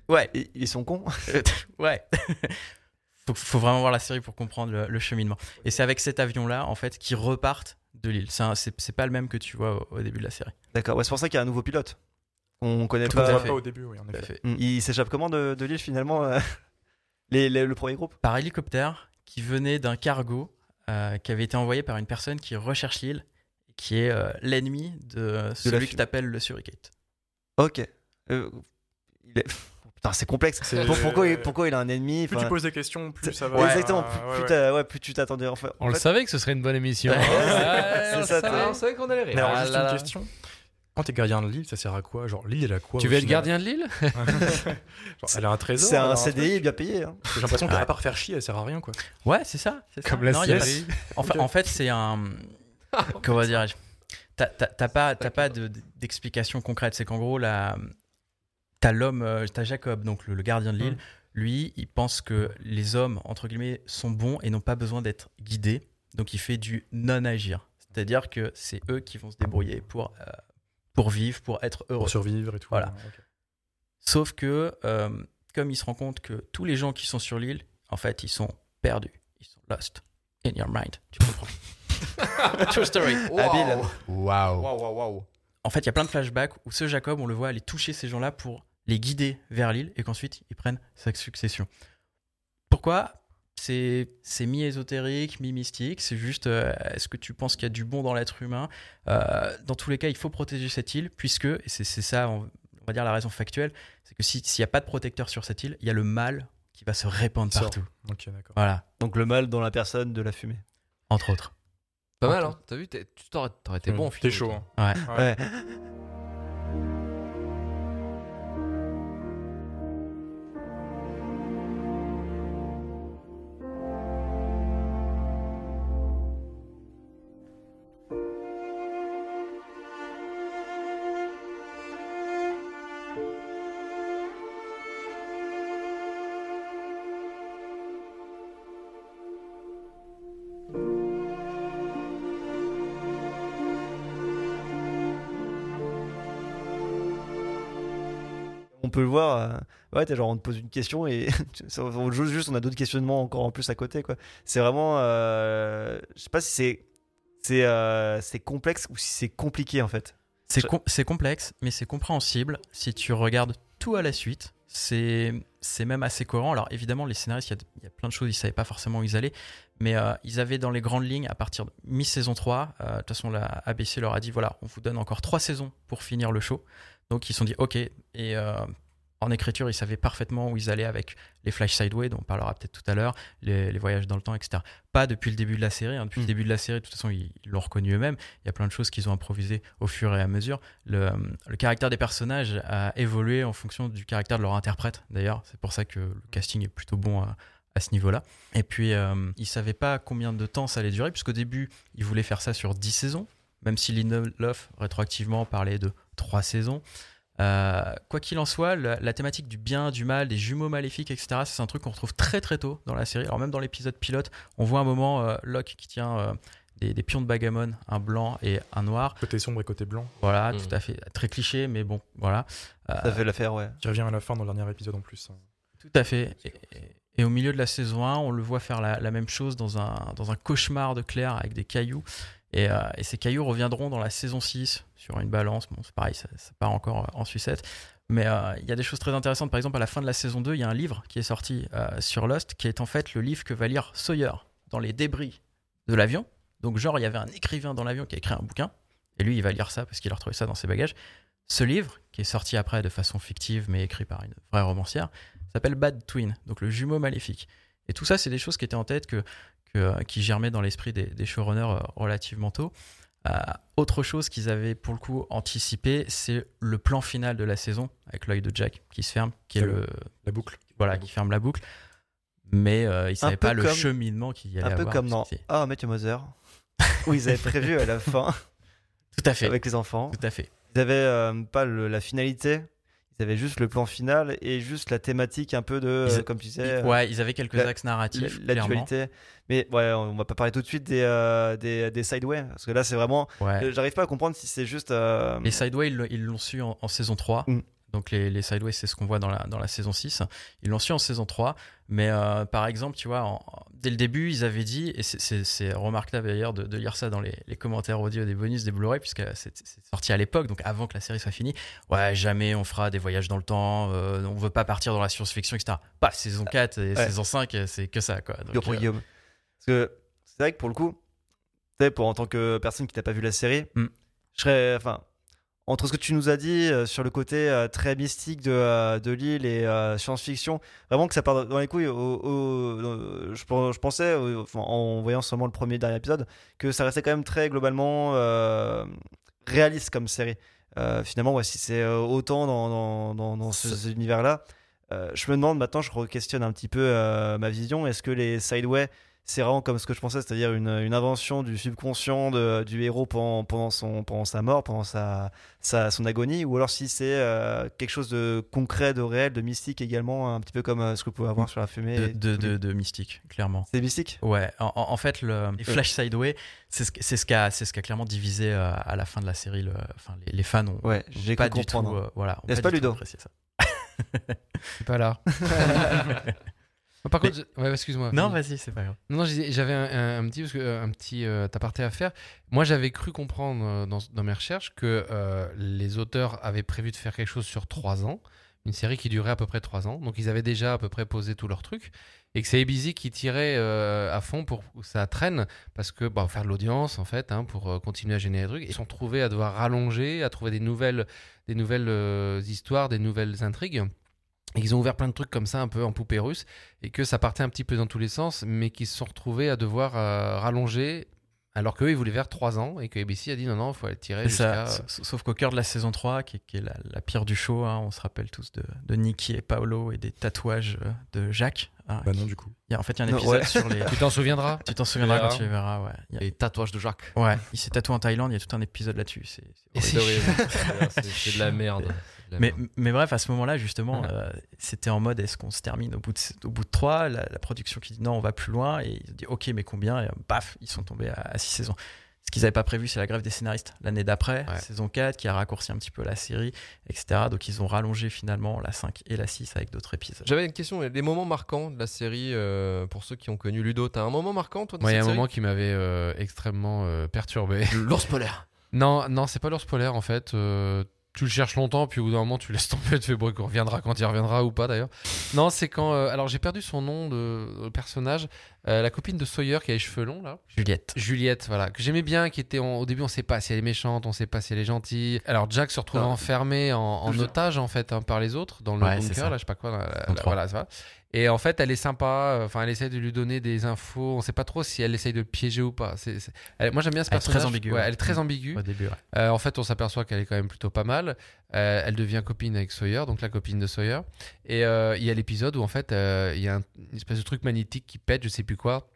Ouais, Ils sont cons. *laughs* ouais. *laughs* faut, faut vraiment voir la série pour comprendre le, le cheminement. Et c'est avec cet avion-là, en fait, qu'ils repartent de l'île. C'est pas le même que tu vois au, au début de la série. D'accord, ouais, c'est pour ça qu'il y a un nouveau pilote. On connaît Tout pas. pas au début, oui, en effet. fait. Hmm. Il s'échappe comment de, de l'île finalement euh, les- les- Le premier groupe? Par hélicoptère qui venait d'un cargo euh, qui avait été envoyé par une personne qui recherche l'île, qui est euh, l'ennemi de celui que t'appelles le Suricate. Ok. Euh, il est- *laughs* Putain, c'est complexe. C'est- Pour- pourquoi, il, pourquoi il a un ennemi Plus enfin, tu poses des questions, plus c'est- ça va. ouais, Exactement, plus, Ouais, plus ouais. t'as- ouais, plus tu t'attendais. En fait, en On le savait que ce serait une bonne émission. *laughs* C'est ça, on savait qu'on allait rire. Mais alors, Ah juste là une là. question. Quand t'es gardien de l'île, ça sert à quoi? Genre, l'île, elle a quoi Tu veux être gardien de l'île *laughs* Genre, Elle a un trésor c'est un CDI bien payé. hein. J'ai l'impression qu'à part faire chier, elle sert à rien, quoi. Ouais, c'est ça. c'est ça. Comme la Non, il y a série. pas- En, fa- Ok. en fait, c'est un. Comment dirais-je? T'as t'as- t'as pas, t'as pas de- d'explication concrète. C'est qu'en gros, la... t'as l'homme, euh, t'as Jacob, donc le, le gardien de l'île. Mm. Lui, il pense que les hommes, entre guillemets, sont bons et n'ont pas besoin d'être guidés. Donc, il fait du non-agir. C'est-à-dire que c'est eux qui vont se débrouiller pour, euh, pour vivre, pour être heureux. Pour survivre et tout. Voilà. Sauf que, euh, comme il se rend compte que tous les gens qui sont sur l'île, en fait, ils sont perdus. Ils sont lost in your mind. Tu comprends? *laughs* True story. Waouh. Waouh, waouh, waouh. En fait, il y a plein de flashbacks où ce Jacob, on le voit aller toucher ces gens-là pour les guider vers l'île et qu'ensuite ils prennent sa succession. Pourquoi? C'est c'est mi-ésotérique, mi-mystique. C'est juste, euh, est-ce que tu penses qu'il y a du bon dans l'être humain? Euh, Dans tous les cas, il faut protéger cette île, puisque, et c'est c'est ça, on, on va dire la raison factuelle, c'est que si- s'il n'y a pas de protecteur sur cette île, il y a le mal qui va se répandre partout. Ok, d'accord. Voilà, Donc le mal dans la personne de la fumée. entre autres. Pas mal, hein. T'as vu, t'es- tu t'aurais été bon. Mmh, T'es Philo, chaud. hein. Ouais. Ouais. *laughs* peut le voir. euh, Ouais, t'es genre on te pose une question et *laughs* on joue juste, on a d'autres questionnements encore en plus à côté quoi. C'est vraiment, euh, je sais pas si c'est c'est euh, complexe ou si c'est compliqué en fait. C'est com- c'est complexe, mais c'est compréhensible si tu regardes tout à la suite. C'est même assez cohérent. Alors évidemment, les scénaristes, il y, y a plein de choses, ils savaient pas forcément où ils allaient, mais euh, ils avaient dans les grandes lignes, à partir de mi-saison 3, euh, de toute façon, la ABC leur a dit, voilà, on vous donne encore trois saisons pour finir le show. Donc ils se sont dit, ok, et euh, en écriture, ils savaient parfaitement où ils allaient avec les Flash Sideway, dont on parlera peut-être tout à l'heure, les, les voyages dans le temps, etc. Pas depuis le début de la série. hein. Depuis Mm. le début de la série, de toute façon, ils l'ont reconnu eux-mêmes. Il y a plein de choses qu'ils ont improvisées au fur et à mesure. Le, le caractère des personnages a évolué en fonction du caractère de leur interprète, d'ailleurs. C'est pour ça que le casting est plutôt bon à, à ce niveau-là. Et puis, euh, ils savaient pas combien de temps ça allait durer, puisqu'au début, ils voulaient faire ça sur 10 saisons, même si Lindelof, rétroactivement, parlait de 3 saisons. Euh, quoi qu'il en soit, la, la thématique du bien, du mal, des jumeaux maléfiques, etc., c'est un truc qu'on retrouve très très tôt dans la série. Alors même dans l'épisode pilote, on voit un moment euh, Locke qui tient euh, des, des pions de bagamon, un blanc et un noir. Côté sombre et côté blanc. Voilà, Mhm. tout à fait. Très cliché, mais bon, voilà. Euh, Ça fait l'affaire, ouais. Qui revient à la fin dans le dernier épisode en plus. hein. Tout à fait. Et au milieu de la saison 1, on le voit faire la, la même chose dans un, dans un cauchemar de Claire avec des cailloux. Et, euh, et ces cailloux reviendront dans la saison 6 sur une balance. Bon, c'est pareil, ça, part encore euh, en sucette. Mais euh, il y a des choses très intéressantes. Par exemple, à la fin de la saison 2, il y a un livre qui est sorti sur Lost, qui est en fait le livre que va lire Sawyer dans les débris de l'avion. Donc, genre, il y avait un écrivain dans l'avion qui a écrit un bouquin. Et lui, il va lire ça parce qu'il a retrouvé ça dans ses bagages. Ce livre, qui est sorti après de façon fictive, mais écrit par une vraie romancière, s'appelle Bad Twin, donc le jumeau maléfique. Et tout ça, c'est des choses qui étaient en tête, que, que, euh, qui germaient dans l'esprit des, des showrunners euh, relativement tôt. Euh, autre chose qu'ils avaient pour le coup anticipé, c'est le plan final de la saison avec l'œil de Jack qui se ferme, qui est le La boucle. voilà, qui ferme la boucle. Mais euh, ils savaient pas le comme- cheminement qu'il y allait Un peu avoir. comme dans. Ah, Mathieu Moser, où ils avaient prévu à la fin Tout à fait. avec les enfants. Tout à fait. Ils avaient euh, pas le- la finalité, ils avaient juste le plan final et juste la thématique un peu de, Ils- comme tu disais, ouais, ils avaient quelques la- axes narratifs. l'actualité. Mais ouais, on va pas parler tout de suite des, euh, des, des sideways, parce que là c'est vraiment. Ouais. J'arrive pas à comprendre si c'est juste. euh, Les Sideway, ils l'ont- ils l'ont su en, en saison 3. Mm. Donc les, les Sideways, c'est ce qu'on voit dans la, dans la saison 6. Ils l'ont su en saison 3. Mais euh, par exemple, tu vois, en- dès le début, ils avaient dit, et c'est- remarquable d'ailleurs de, de lire ça dans les, les commentaires audio des bonus des Blu-ray, puisque c'est sorti à l'époque, donc avant que la série soit finie. Ouais, jamais on fera des voyages dans le temps, euh, on veut pas partir dans la science-fiction, etc. Pas saison 4 et Ouais. saison 5, c'est que ça, quoi. Donc, pour euh, Guillaume. Parce que c'est vrai que pour le coup, tu sais, pour en tant que personne qui n'a pas vu la série, Mm. je serais, enfin, entre ce que tu nous as dit euh, sur le côté euh, très mystique de, euh, de l'île et science-fiction, vraiment que ça part dans les couilles. Au, au- je, pen- je pensais, au- enfin, en voyant seulement le premier dernier épisode, que ça restait quand même très globalement réaliste comme série. Finalement, ouais, si c'est autant dans, dans, dans, dans ce- cet univers-là, je me demande maintenant, je re-questionne un petit peu ma vision. Est-ce que les Sideway, c'est vraiment comme ce que je pensais, c'est-à-dire une, une invention du subconscient de- du héros pendant, pendant, son, pendant sa mort, pendant sa, sa, son agonie, ou alors si c'est euh, quelque chose de concret, de réel, de mystique également, un petit peu comme euh, ce que vous pouvez avoir sur la fumée. de, de, mystique, clairement. C'est mystique? Ouais, en, fait, le, les Flash Sideway, c'est ce, qui a, c'est ce qui a clairement divisé euh, à la fin de la série. Le, enfin, les, les fans ont, Ouais, ont j'ai pas du tout, comprendre. euh, voilà, N'est-ce pas Ludo? apprécié ça. Pas là. *laughs* Par contre, ouais, excuse-moi. Non, vas-y, c'est pas grave. Non, j'avais un, un- un petit, parce que, euh, un petit euh, aparté à faire. Moi, j'avais cru comprendre euh, dans, dans mes recherches que euh, les auteurs avaient prévu de faire quelque chose sur trois ans, une série qui durait à peu près trois ans. Donc, ils avaient déjà à peu près posé tous leurs trucs. Et que c'est ABC qui tirait euh, à fond pour que ça traîne, parce que bah, faire de l'audience, en fait, hein, pour euh, continuer à générer des trucs. Ils sont trouvés à devoir rallonger, à trouver des nouvelles, des nouvelles euh, histoires, des nouvelles intrigues. Et ils ont ouvert plein de trucs comme ça, un peu en poupée russe et que ça partait un petit peu dans tous les sens, mais qu'ils se sont retrouvés à devoir euh, rallonger, alors qu'eux, ils voulaient faire 3 ans, et que ABC a dit non, non, il faut aller tirer ça, jusqu'à... sa- sauf qu'au cœur de la saison 3, qui est, qui est la, la pire du show, hein, on se rappelle tous de, de Nicky et Paolo et des tatouages euh, de Jacques. hein, Bah non, du coup. Il y a, en fait, il y a un Non, épisode ouais. sur les. *laughs* Tu t'en souviendras Tu t'en souviendras quand tu les verras, ouais. Il y a- Les tatouages de Jacques. Ouais, il s'est tatoué en Thaïlande, il y a tout un épisode là-dessus. c'est *laughs* de la merde. Mais, bref, à ce moment-là, justement, euh, c'était en mode est-ce qu'on se termine au bout de, au bout de 3 la, la production qui dit non, on va plus loin, et ils ont dit ok, mais combien? Et euh, paf, ils sont tombés à 6 saisons. Ce qu'ils n'avaient pas prévu, c'est la grève des scénaristes l'année d'après, Ouais. saison 4, qui a raccourci un petit peu la série, etc. Donc ils ont rallongé finalement la 5 et la 6 avec d'autres épisodes. J'avais une question, les moments marquants de la série, euh, pour ceux qui ont connu Ludo, t'as un moment marquant toi de Moi, il y a un série? moment qui m'avait euh, extrêmement euh, perturbé. L'ours polaire. *laughs* non, non, c'est pas l'ours polaire, en fait. Tu le cherches longtemps, puis au bout d'un moment, tu laisses tomber, tu fais bon, il reviendra quand il reviendra ou pas d'ailleurs. Non, c'est quand. euh, alors, j'ai perdu son nom de, de personnage. Euh, la copine de Sawyer qui a les cheveux longs, là. Juliette. Juliette, voilà, que j'aimais bien, qui était en- au début, on sait pas si elle est méchante, on sait pas si elle est gentille. Alors Jack se retrouve enfermé en, otage en fait hein, par les autres dans le Ouais, c'est bunker, ça. là, je sais pas quoi. trois. voilà, ça va. Et en fait, elle est sympa. euh, Enfin, elle essaie de lui donner des infos. On sait pas trop si elle essaye de le piéger ou pas. C'est, c'est- elle- moi, j'aime bien ce Elle est très ambiguë, Ouais, elle est très ambiguë. Au début, ouais. Euh, en fait, on s'aperçoit qu'elle est quand même plutôt pas mal. Euh, elle devient copine avec Sawyer, donc la copine de Sawyer. Et euh, il y a l'épisode où en fait, il y a un- une espèce de truc magnétique qui pète, je sais plus quoi.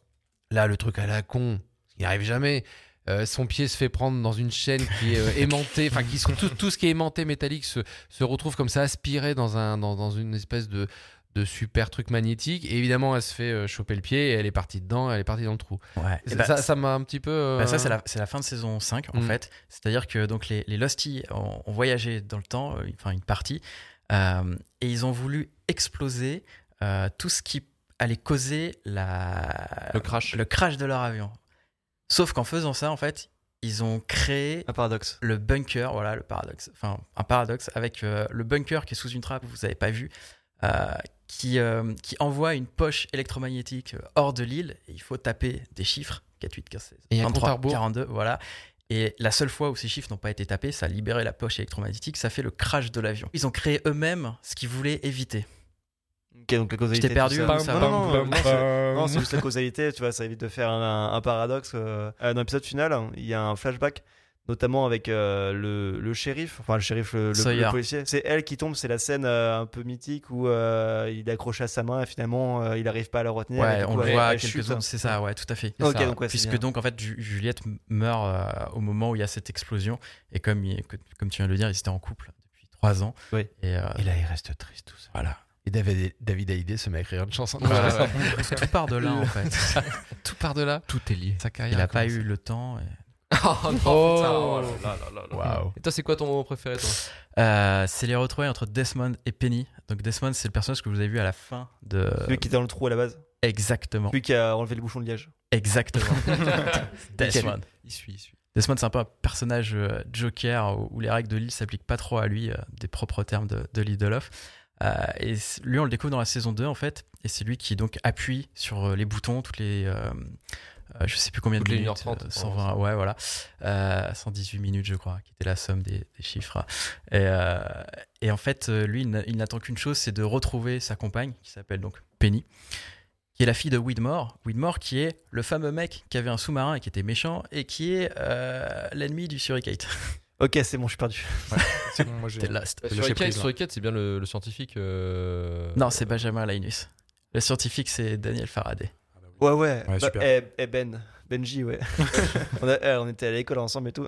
Là, le truc à la con, il n'arrive jamais. Euh, son pied se fait prendre dans une chaîne qui est euh, *laughs* aimantée, enfin qui se- tout, tout ce qui est aimanté métallique se, se retrouve comme ça aspiré dans un dans, dans une espèce de de super truc magnétique. Et évidemment, elle se fait euh, choper le pied et elle est partie dedans, elle est partie dans le trou. Ouais. Et ça, bah, ça- ça m'a un petit peu. euh, Bah, ça, c'est la, c'est la fin de saison 5, en Mm. fait. C'est-à-dire que donc, les, les Losty ont, ont voyagé dans le temps, euh, enfin une partie, euh, et ils ont voulu exploser euh, tout ce qui allait causer la, Le crash. le crash de leur avion. Sauf qu'en faisant ça, en fait, ils ont créé Un paradoxe. le bunker, voilà le paradoxe, enfin un paradoxe avec euh, le bunker qui est sous une trappe, vous n'avez pas vu, euh, qui, euh, qui envoie une poche électromagnétique euh, hors de l'île, et il faut taper des chiffres, 4, 8, 15, 16, Et un compte à 23, rebours. 42, voilà. Et la seule fois où ces chiffres n'ont pas été tapés, ça a libéré la poche électromagnétique, ça fait le crash de l'avion. Ils ont créé eux-mêmes ce qu'ils voulaient éviter. Ok, donc la causalité. Je t'ai perdu, tout ça. non, va non, non, non, c'est- non, c'est juste la causalité, tu vois, ça évite de faire un, un paradoxe. euh. Euh, Dans l'épisode final, hein, il y a un flashback, notamment avec euh, le, le shérif, enfin le shérif, le, le- Sawyer. le policier. C'est elle qui tombe, c'est la scène euh, un peu mythique où euh, il est accroché à sa main et finalement euh, il n'arrive pas à la retenir. et Ouais, on coup, le voit quelques secondes, c'est ça, ouais, tout à fait. Ok, Ça, donc ouais, c'est Puisque donc en fait Ju- Juliette meurt euh, au moment où il y a cette explosion et comme il- comme tu viens de le dire, ils étaient en couple depuis trois ans. Oui. Et, euh, Et là, il reste triste tout ça. voilà. Et David, David Hallyday se met à écrire une chanson. *laughs* Tout part de là en fait. *laughs* tout part de là. Tout est lié. Sa carrière. Il n'a a pas eu le temps. et- *laughs* Oh non, Oh. putain, oh là là là là. Waouh. Et toi, c'est quoi ton moment préféré, toi Euh, c'est les retrouver entre Desmond et Penny. Donc Desmond, c'est le personnage que vous avez vu à la fin de. Celui qui était dans le trou à la base? Exactement. Celui qui a enlevé le bouchon de liège. Exactement. *laughs* *laughs* Desmond. Il suit, il suit. Desmond, c'est un peu un personnage euh, joker où, où les règles de l'île s'appliquent pas trop à lui, euh, des propres termes de, de Lindelof. Euh, et lui, on le découvre dans la saison 2, en fait. Et c'est lui qui donc appuie sur les boutons toutes les. Euh, euh, je sais plus combien Toutes de minutes. 1h30, euh, 120, ouais, voilà. Euh, 118 minutes, je crois, qui était la somme des, des chiffres. Et, euh, et en fait, euh, lui, il n'a- il n'attend qu'une chose, c'est de retrouver sa compagne, qui s'appelle donc Penny, qui est la fille de Widmore. Widmore, qui est le fameux mec qui avait un sous-marin et qui était méchant, et qui est euh, l'ennemi du Suricate. *laughs* Ok, c'est bon, je suis perdu. *laughs* C'est bon, moi j'ai. T'es lost. Suricate, c'est bien le, le scientifique. euh, Non, c'est Benjamin Linus. Le scientifique, c'est Daniel Faraday. Ouais, ouais. Ouais, Bah, super. eh, eh, Ben. Benji, ouais. *laughs* on, a- eh, on était à l'école ensemble et tout.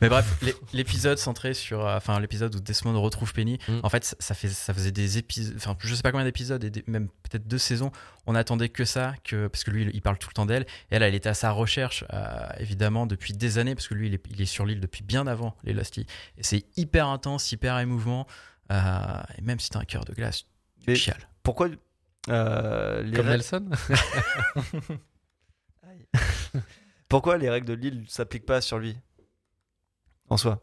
Mais bref, l'é- l'épisode centré sur, euh, enfin l'épisode où Desmond retrouve Penny. Mm. En fait, ça- fait, ça faisait des épisodes, enfin je sais pas combien d'épisodes et des- même peut-être deux saisons. On attendait que ça, que parce que lui, il parle tout le temps d'elle. Et elle, elle était à sa recherche, euh, évidemment, depuis des années, parce que lui, il est, il est sur l'île depuis bien avant les Losty. Et c'est hyper intense, hyper émouvant. euh, et même si t'as un cœur de glace, tu chiales. Pourquoi les Comme règles- Nelson *laughs* Pourquoi les règles de l'île s'appliquent pas sur lui En soi?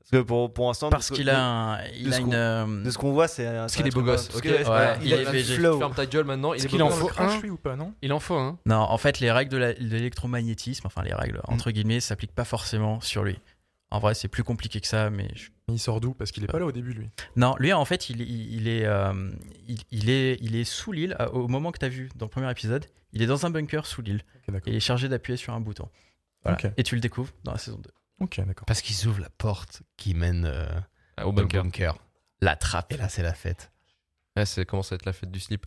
Parce que pour, pour l'instant. Parce de ce- qu'il a, un- il a une. euh, De ce qu'on voit, c'est. Parce qu'il est beau gosse. ok. ouais, Ouais, il, il a est un VG. flow. Ferme ta gueule maintenant. Il est Est-ce beau qu'il en faut Crash, un? Lui ou pas, non? Il en faut un. Non, en fait, les règles de l'électromagnétisme, enfin les règles entre guillemets, s'appliquent pas forcément sur lui. En vrai, c'est plus compliqué que ça, mais je- Il sort d'où? Parce qu'il est pas là au début, lui. non, lui en fait, il, il- il est, euh, il, il est, il est sous l'île euh, au moment que tu as vu dans le premier épisode. Il est dans un bunker sous l'île Ok, et d'accord. il est chargé d'appuyer sur un bouton. Voilà. Et tu le découvres dans la saison 2. Ok, d'accord. Parce qu'ils ouvrent la porte qui mène euh, Ah, Au bunker. bunker. La trappe. Et là, c'est la fête. Ouais, c'est commence à être la fête du slip?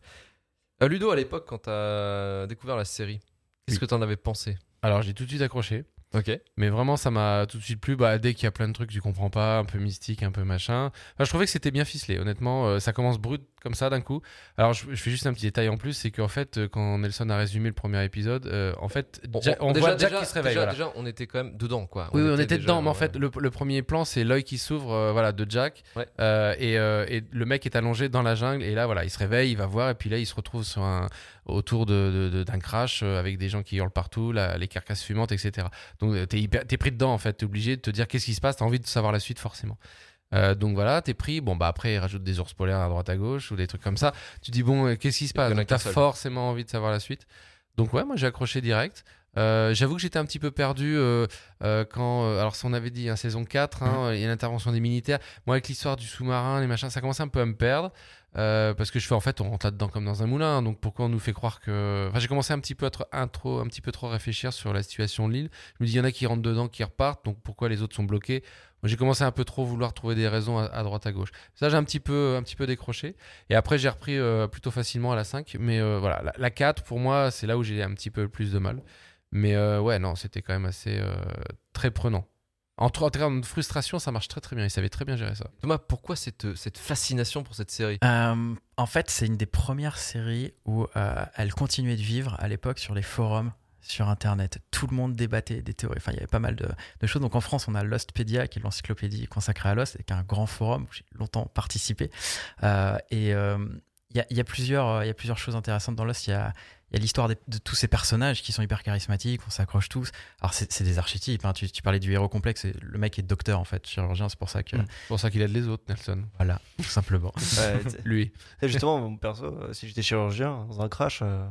Euh, Ludo, à l'époque, quand t'as découvert la série, qu'est-ce Oui. que t'en avais pensé? Alors, j'ai tout de suite accroché. Ok. Mais vraiment, ça m'a tout de suite plu. Bah, dès qu'il y a plein de trucs que tu comprends pas, un peu mystique, un peu machin. Enfin, je trouvais que c'était bien ficelé. Honnêtement, euh, ça commence brut comme ça d'un coup. Alors, je, je fais juste un petit détail en plus, c'est qu'en fait, euh, quand Nelson a résumé le premier épisode, euh, en fait, Ja- on, déjà, voit Jack déjà- qui se réveille. Déjà, voilà. déjà, on était quand même dedans, quoi. Oui, oui, on était dedans, mais en fait, le, le premier plan, c'est l'œil qui s'ouvre euh, voilà, de Jack. Ouais. Et, et le mec est allongé dans la jungle. Et là, voilà, il se réveille, il va voir. Et puis là, il se retrouve sur un, autour de- de- de- d'un crash euh, avec des gens qui hurlent partout, la- les carcasses fumantes, etc. Donc, euh, t'es, t'es pris dedans, en fait. T'es obligé de te dire qu'est-ce qui se passe? T'as envie de savoir la suite, forcément. Euh, donc voilà, t'es pris. Bon, bah après, il rajoute des ours polaires à droite à gauche ou des trucs comme ça. Tu dis, bon, euh, qu'est-ce qui se passe? Donc, T'as forcément envie de savoir la suite. Donc, ouais, moi, j'ai accroché direct. Euh, J'avoue que j'étais un petit peu perdu quand. alors, si on avait dit hein, saison 4, hein, il y a l'intervention des militaires. Moi, avec l'histoire du sous-marin, les machins, ça commençait un peu à me perdre. Euh, parce que je fais en fait, on rentre là-dedans comme dans un moulin. donc pourquoi on nous fait croire que. Enfin, j'ai commencé un petit peu à trop, un, trop- un petit peu trop réfléchir sur la situation de l'île. Je me dis, il y en a qui rentrent dedans, qui repartent. Donc pourquoi les autres sont bloqués? J'ai commencé un peu trop vouloir trouver des raisons à, droite à gauche. Ça, j'ai un petit peu, un petit peu décroché. Et après, j'ai repris euh, plutôt facilement à la 5. Mais euh, voilà, la, la 4, pour moi, c'est là où j'ai un petit peu plus de mal. Mais ouais, non, c'était quand même assez très prenant. En, en termes de frustration, ça marche très très bien. Il savait très bien gérer ça. Thomas, pourquoi cette, cette fascination pour cette série? Euh, en fait, c'est une des premières séries où euh, elle continuait de vivre à l'époque sur les forums sur Internet. Tout le monde débattait des théories. Enfin, il y avait pas mal de, de choses. Donc en France, on a Lostpedia, qui est l'encyclopédie consacrée à Lost, et qui est un grand forum où j'ai longtemps participé. Euh, et euh, il y, a, il y a plusieurs, euh, il y a plusieurs choses intéressantes dans Lost. Il y a, il y a l'histoire de tous ces personnages qui sont hyper charismatiques, on s'accroche tous. Alors, c'est c'est des archétypes. hein. Tu, tu parlais du héros complexe. et Le mec est docteur, en fait, chirurgien. C'est pour ça que. Mm. C'est pour ça qu'il aide les autres, Nelson. Voilà, tout simplement. *laughs* Ouais, *laughs* Lui. justement, mon perso, euh, si j'étais chirurgien dans un crash, euh,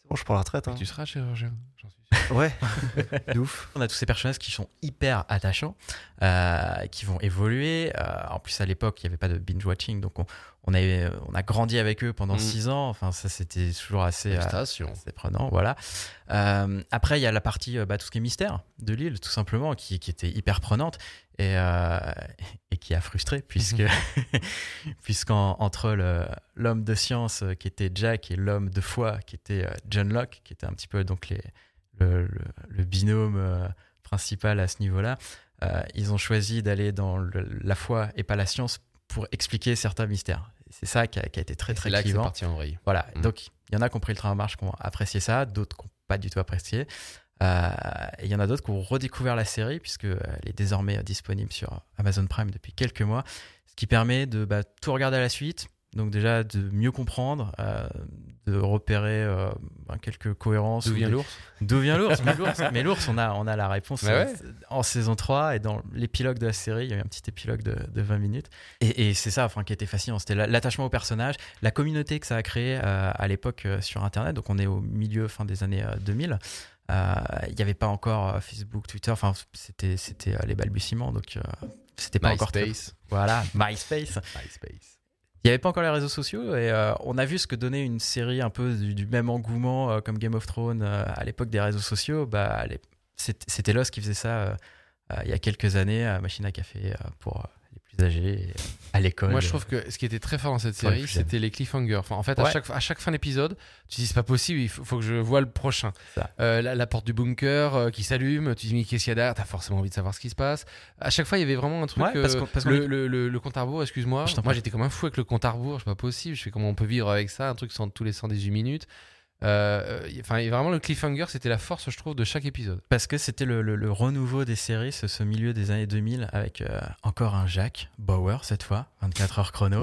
c'est bon, je prends la retraite. hein. Tu seras chirurgien, j'en suis sûr. Ouais, *laughs* de ouf. On a tous ces personnages qui sont hyper attachants, euh, qui vont évoluer. Euh, en plus, à l'époque, il n'y avait pas de binge-watching, donc on, on, avait, on a grandi avec eux pendant Mm. six ans. Enfin, ça, c'était toujours assez, euh, assez prenant. Voilà. Euh, après, il y a la partie, bah, tout ce qui est mystère de l'île, tout simplement, qui, qui était hyper prenante et, euh, et qui a frustré, puisque *laughs* puisqu'en entre le- l'homme de science qui était Jack et l'homme de foi qui était John Locke, qui était un petit peu donc les, le, le- le binôme euh, principal à ce niveau-là, euh, ils ont choisi d'aller dans le- la foi et pas la science pour expliquer certains mystères. C'est ça qui a, qui a été très très là que clivant. parti en vrille. Voilà. Mm. Donc, il y en a qui ont pris le train en marche, qui ont apprécié ça, d'autres qui n'ont pas du tout apprécié. Euh, et il y en a d'autres qui ont redécouvert la série, puisqu'elle est désormais disponible sur Amazon Prime depuis quelques mois, ce qui permet de bah, tout regarder à la suite. Donc déjà de mieux comprendre, euh, de repérer euh, ben, quelques cohérences. D'où vient des- l'ours D'où vient l'ours *laughs* *laughs* Mais l'ours, on a, on a la réponse Bah euh, ouais. en saison 3 et dans l'épilogue de la série, il y a eu un petit épilogue de, de 20 minutes. Et, et c'est ça enfin, qui était fascinant, c'était la- l'attachement au personnage, la communauté que ça a créé euh, à l'époque sur Internet, donc on est au milieu, fin des années euh, 2000. Euh, Il n'y avait pas encore Facebook, Twitter, enfin c'était les balbutiements, donc c'était pas encore MySpace. Voilà, *laughs* MySpace. MySpace. Il n'y avait pas encore les réseaux sociaux et euh, on a vu ce que donnait une série un peu du, même engouement euh, comme Game of Thrones euh, à l'époque des réseaux sociaux. Bah, c'était Lost qui faisait ça il y a quelques années à Machine à Café pour plus âgés et, à l'école. Moi, je trouve que ce qui était très fort dans cette série, c'était les cliffhangers. Enfin, en fait, à, Ouais. chaque, à chaque fin d'épisode, tu dis c'est pas possible, il faut, faut que je vois le prochain. Euh, la, la porte du bunker euh, qui s'allume, tu dis mais qu'est-ce qu'il y a derrière? T'as forcément envie de savoir ce qui se passe. À chaque fois, il y avait vraiment un truc. Ouais, parce euh, parce le, le, le- le compte à rebours, excuse-moi. Moi, j'étais comme un fou avec le compte à rebours. C'est pas possible. Je fais comment on peut vivre avec ça Un truc sans tous les 118 minutes. Euh, euh, Enfin, vraiment, le cliffhanger, c'était la force, je trouve, de chaque épisode. Parce que c'était le, le- le renouveau des séries, ce, ce milieu des années 2000 avec euh, encore un Jack Bauer cette fois, 24 heures chrono.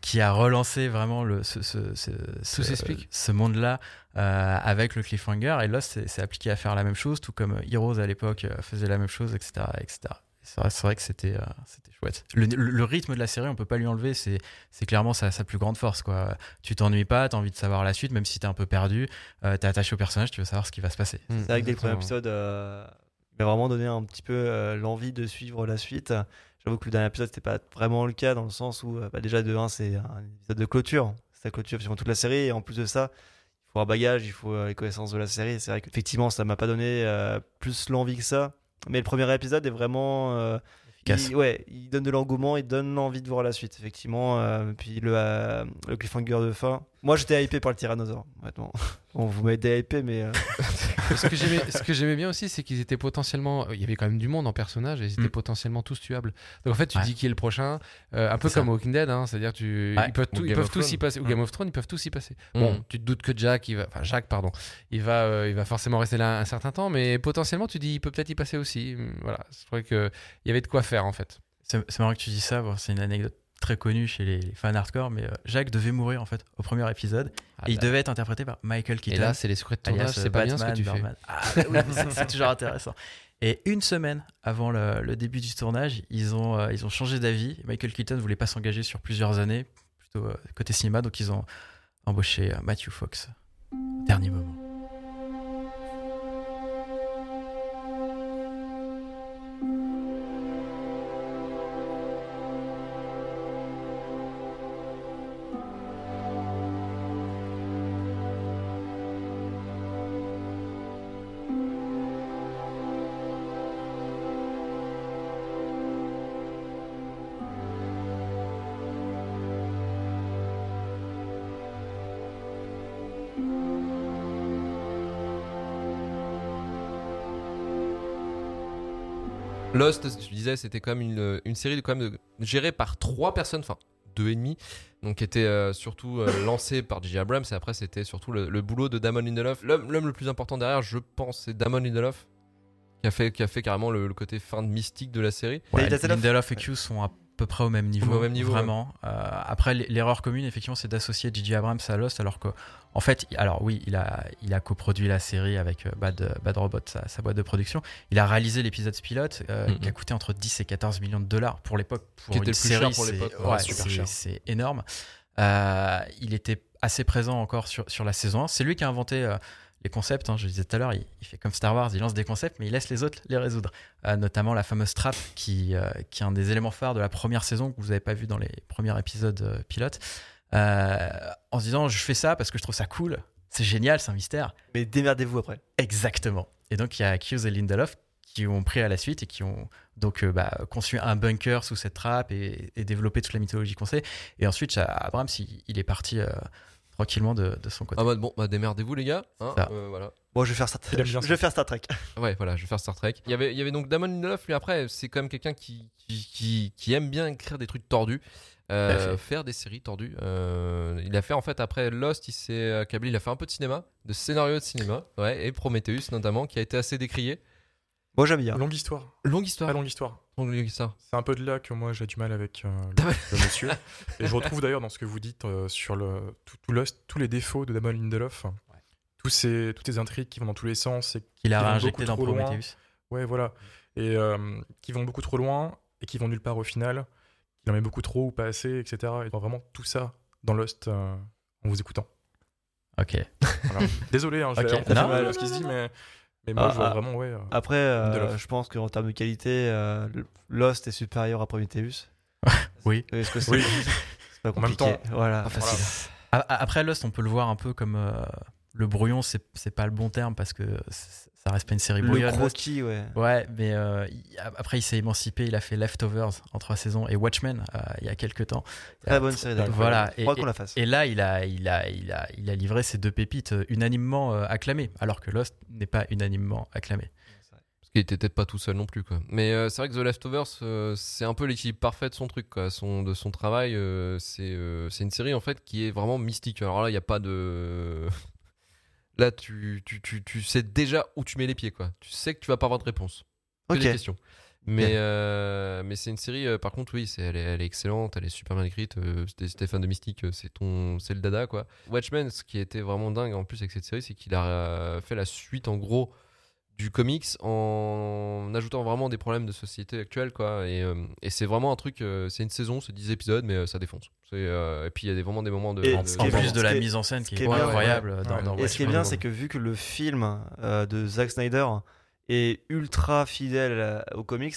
Qui a relancé vraiment le, ce, ce, ce, ce- s'explique. ce monde-là euh, avec le cliffhanger. Et Lost s'est appliqué à faire la même chose, tout comme Heroes à l'époque faisait la même chose, etc. etc. C'est vrai, que c'était euh, c'était chouette. Le, rythme de la série, on peut pas lui enlever, c'est clairement sa, sa plus grande force. Quoi. Tu t'ennuies pas, tu as envie de savoir la suite, même si tu es un peu perdu, euh, tu es attaché au personnage, tu veux savoir ce qui va se passer. C'est vrai que dès le premier épisode, euh, m'a vraiment donné un petit peu euh, l'envie de suivre la suite. J'avoue que le dernier épisode, c'était pas vraiment le cas dans le sens où, bah, déjà, de 1, c'est un épisode de clôture. C'est la clôture sur toute la série. Et en plus de ça, il faut un bagage, il faut les connaissances de la série. C'est vrai qu'effectivement, ça m'a pas donné plus l'envie que ça. Mais le premier épisode est vraiment. euh, il, ouais, il donne de l'engouement, il donne l'envie de voir la suite, effectivement. euh, puis le, euh, le cliffhanger de fin. Moi, j'étais hypé par le tyrannosaure, honnêtement. *laughs* Bon, vous m'avez hypé, mais. *laughs* euh, ce que j'aimais ce que j'aimais bien aussi c'est qu'ils étaient potentiellement il y avait quand même du monde en personnage et ils étaient Mm. potentiellement tous tuables donc en fait tu Ouais. dis qui est le prochain euh, un peu comme Walking Dead hein, c'est à dire tu Ouais. ils peuvent, tout- ils tous y passer ou Mm. Game of Thrones ils peuvent tous y passer Mm. bon tu te doutes que Jack il va enfin Jack pardon il va euh, il va forcément rester là un certain temps mais potentiellement tu dis il peut peut-être y passer aussi Mm, voilà je trouvais que il y avait de quoi faire en fait C'est c'est marrant que tu dis ça, bon, c'est une anecdote très connue chez les, les fans hardcore, mais euh, Jacques devait mourir en fait au premier épisode. Ah, et il devait être interprété par Michael et Keaton. là c'est les secrets de tournage alias, c'est euh, pas bien ce que tu fais. Ah, bah oui, c'est- toujours intéressant. Et une semaine avant le, le début du tournage, ils ont, euh, ils ont changé d'avis. Michael Keaton voulait pas s'engager sur plusieurs années, plutôt euh, côté cinéma, donc ils ont embauché euh, Matthew Fox au dernier moment. Lost, je disais, c'était comme une, une série de, quand même de- gérée par trois personnes, enfin deux et demi, donc qui était euh, surtout euh, *coughs* lancée par J.J. Abrams et après c'était surtout le, le boulot de Damon Lindelof. L'homme le plus important derrière, je pense, c'est Damon Lindelof qui a fait, qui a fait carrément le, le côté fin de mystique de la série. Ouais, Lindelof et Q sont à peu près au même niveau. Au même niveau, vraiment. Euh, après, l'erreur commune, effectivement, c'est d'associer J.J. Abrams à Lost, alors que, en fait, alors oui, il a, il a coproduit la série avec euh, Bad, Bad Robot, sa, sa boîte de production. Il a réalisé l'épisode pilote, euh, qui a coûté entre 10 et 14 millions de dollars pour l'époque. Pour Qui une était le plus série, ouais, c'est- énorme. Il était assez présent encore sur, sur la saison 1. C'est lui qui a inventé les concepts. hein, je disais tout à l'heure, il, il fait comme Star Wars, il lance des concepts, mais il laisse les autres les résoudre. Euh, notamment la fameuse trap qui, euh, qui est un des éléments phares de la première saison que vous n'avez pas vu dans les premiers épisodes euh, pilotes. En se disant, je fais ça parce que je trouve ça cool, c'est génial, c'est un mystère. Mais démerdez-vous après. Exactement. Et donc, il y a Hughes et Lindelof qui ont pris à la suite et qui ont donc euh, bah, conçu un bunker sous cette trappe et, et développé toute la mythologie qu'on sait. Et ensuite, Abrams, il, il est parti euh, tranquillement de, de son côté. Ah bah bon, bah démerdez-vous les gars. hein, Ça. euh, voilà. Bon, je vais faire Star, bien je vais faire Star Trek. *laughs* Ouais, voilà, je vais faire Star Trek. Il y avait, il y avait donc Damon Lindelof, lui après, c'est quand même quelqu'un qui, qui, qui, qui aime bien écrire des trucs tordus. euh, faire des séries tordues. Euh, il a fait en fait après Lost, il s'est accablé, il a fait un peu de cinéma, de scénario de cinéma, ouais, et Prometheus notamment, qui a été assez décrié. Moi j'aime bien. Longue histoire. Longue histoire. Très longue histoire. Longue histoire. C'est un peu de là que moi j'ai du mal avec euh, *laughs* le, le monsieur. Et je retrouve d'ailleurs dans ce que vous dites euh, sur le, tout, tout Lost, tous les défauts de Damon Lindelof. Tous ces, toutes ces intrigues qui vont dans tous les sens et Qu'il a beaucoup dans trop loin. Prometheus. Ouais, voilà. Et euh, qui vont beaucoup trop loin et qui vont nulle part au final. Il en met beaucoup trop ou pas assez, etc. Et vraiment tout ça dans Lost euh, en vous écoutant. Ok. Voilà. *laughs* Désolé, hein, je vais- Non, mal non, ce qui se dit, non. mais, mais moi Ah, je vois ah. vraiment, ouais. euh, Après, euh, je pense qu'en termes de qualité, euh, Lost est supérieur à Prometheus. *laughs* Oui. Est-ce que c'est Oui. *laughs* pas En même compliqué temps, Voilà. Pas facile. Après Lost, on peut le voir un peu comme euh, le brouillon, c'est pas le bon terme parce que c- ça reste pas une série Le brouillonne. Lost. croquis, ouais. Ouais, mais euh, il- après il s'est émancipé, il a fait Leftovers en trois saisons et Watchmen euh, il y a quelques temps. Très bonne série. d'ailleurs. Voilà. Je crois Et- qu'on la fasse. Et là, il a, il a, il a, il a livré ces deux pépites euh, unanimement acclamées, alors que Lost n'est pas unanimement acclamé. Parce qu'il était peut-être pas tout seul non plus, quoi. Mais euh, c'est vrai que The Leftovers, euh, c'est un peu l'équilibre parfait de son truc, quoi. Son, de son travail, euh, c'est euh, c'est une série en fait qui est vraiment mystique. Alors là, il n'y a pas de. Là, tu, tu, tu, tu sais déjà où tu mets les pieds, quoi. Tu sais que tu vas pas avoir de réponse. Que Ok. des questions. Mais, euh, mais c'est une série, euh, par contre, oui, c'est, elle, est, elle est excellente, elle est super bien écrite. Euh, fan de Mystique, euh, c'est, ton, c'est le dada, quoi. Watchmen, ce qui était vraiment dingue en plus avec cette série, c'est qu'il a fait la suite, en gros, du comics en ajoutant vraiment des problèmes de société actuelle, quoi. Et, euh, et c'est vraiment un truc, euh, c'est une saison, c'est 10 épisodes, mais euh, ça défonce. C'est, euh, et puis il y a des, vraiment des moments de. En plus de la mise en scène qui est incroyable ouais. dans, Ouais. dans Et ce qui est bien, c'est que vu que le film euh, de Zack Snyder est ultra fidèle euh, aux comics,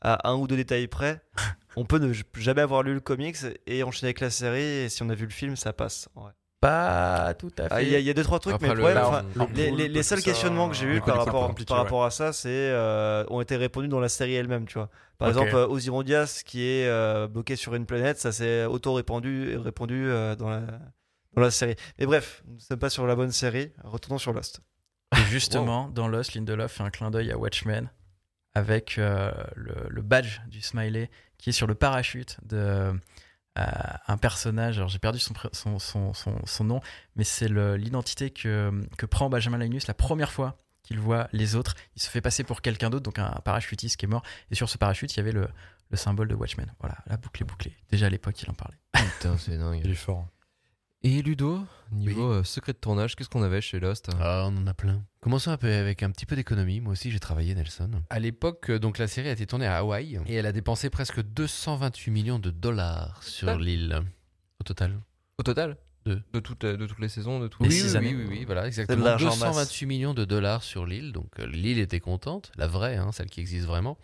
à un ou deux détails près, *laughs* on peut ne jamais avoir lu le comics et enchaîner avec la série. Et si on a vu le film, ça passe. Ouais. Pas tout à Ah, fait. Il y, a- il y a deux trois trucs, Après, mais le- enfin, les, seuls ça, questionnements que j'ai eu par rapport, compliqué, par ouais. rapport à ça, c'est euh, ont été répondus dans la série elle-même, tu vois. Par Ok. exemple, euh, Ozymandias qui est euh, bloqué sur une planète, ça s'est auto répandu répondu euh, dans la dans la série. Mais bref, nous ne sommes pas sur la bonne série. Retournons sur Lost. Et justement, dans Lost, Lindelof fait un clin d'œil à Watchmen avec euh, le, le badge du smiley qui est sur le parachute de euh, un personnage. Alors j'ai perdu son, son, son, son, son nom, mais c'est l'identité que, que prend Benjamin Linus la première fois qu'il voit les autres. Il se fait passer pour quelqu'un d'autre, donc un parachutiste qui est mort. Et sur ce parachute, il y avait le, le symbole de Watchmen. Voilà, la boucle est bouclée. Déjà à l'époque, il en parlait. Putain, c'est dingue. Il est fort. Et Ludo, niveau euh, secret de tournage, qu'est-ce qu'on avait chez Lost? Ah, on en a plein. Commençons un peu avec un petit peu d'économie. Moi aussi, j'ai travaillé Nelson. À l'époque, euh, donc la série a été tournée à Hawaï et elle a dépensé presque 228 millions de dollars sur Ah. l'île au total. Au total? Deux. de, toutes, de toutes les saisons de tout Les oui, six oui, années. oui, oui, oui, voilà, de exactement. l'argent en masse. 228 millions de dollars sur l'île, donc euh, l'île était contente, la vraie, hein, celle qui existe vraiment.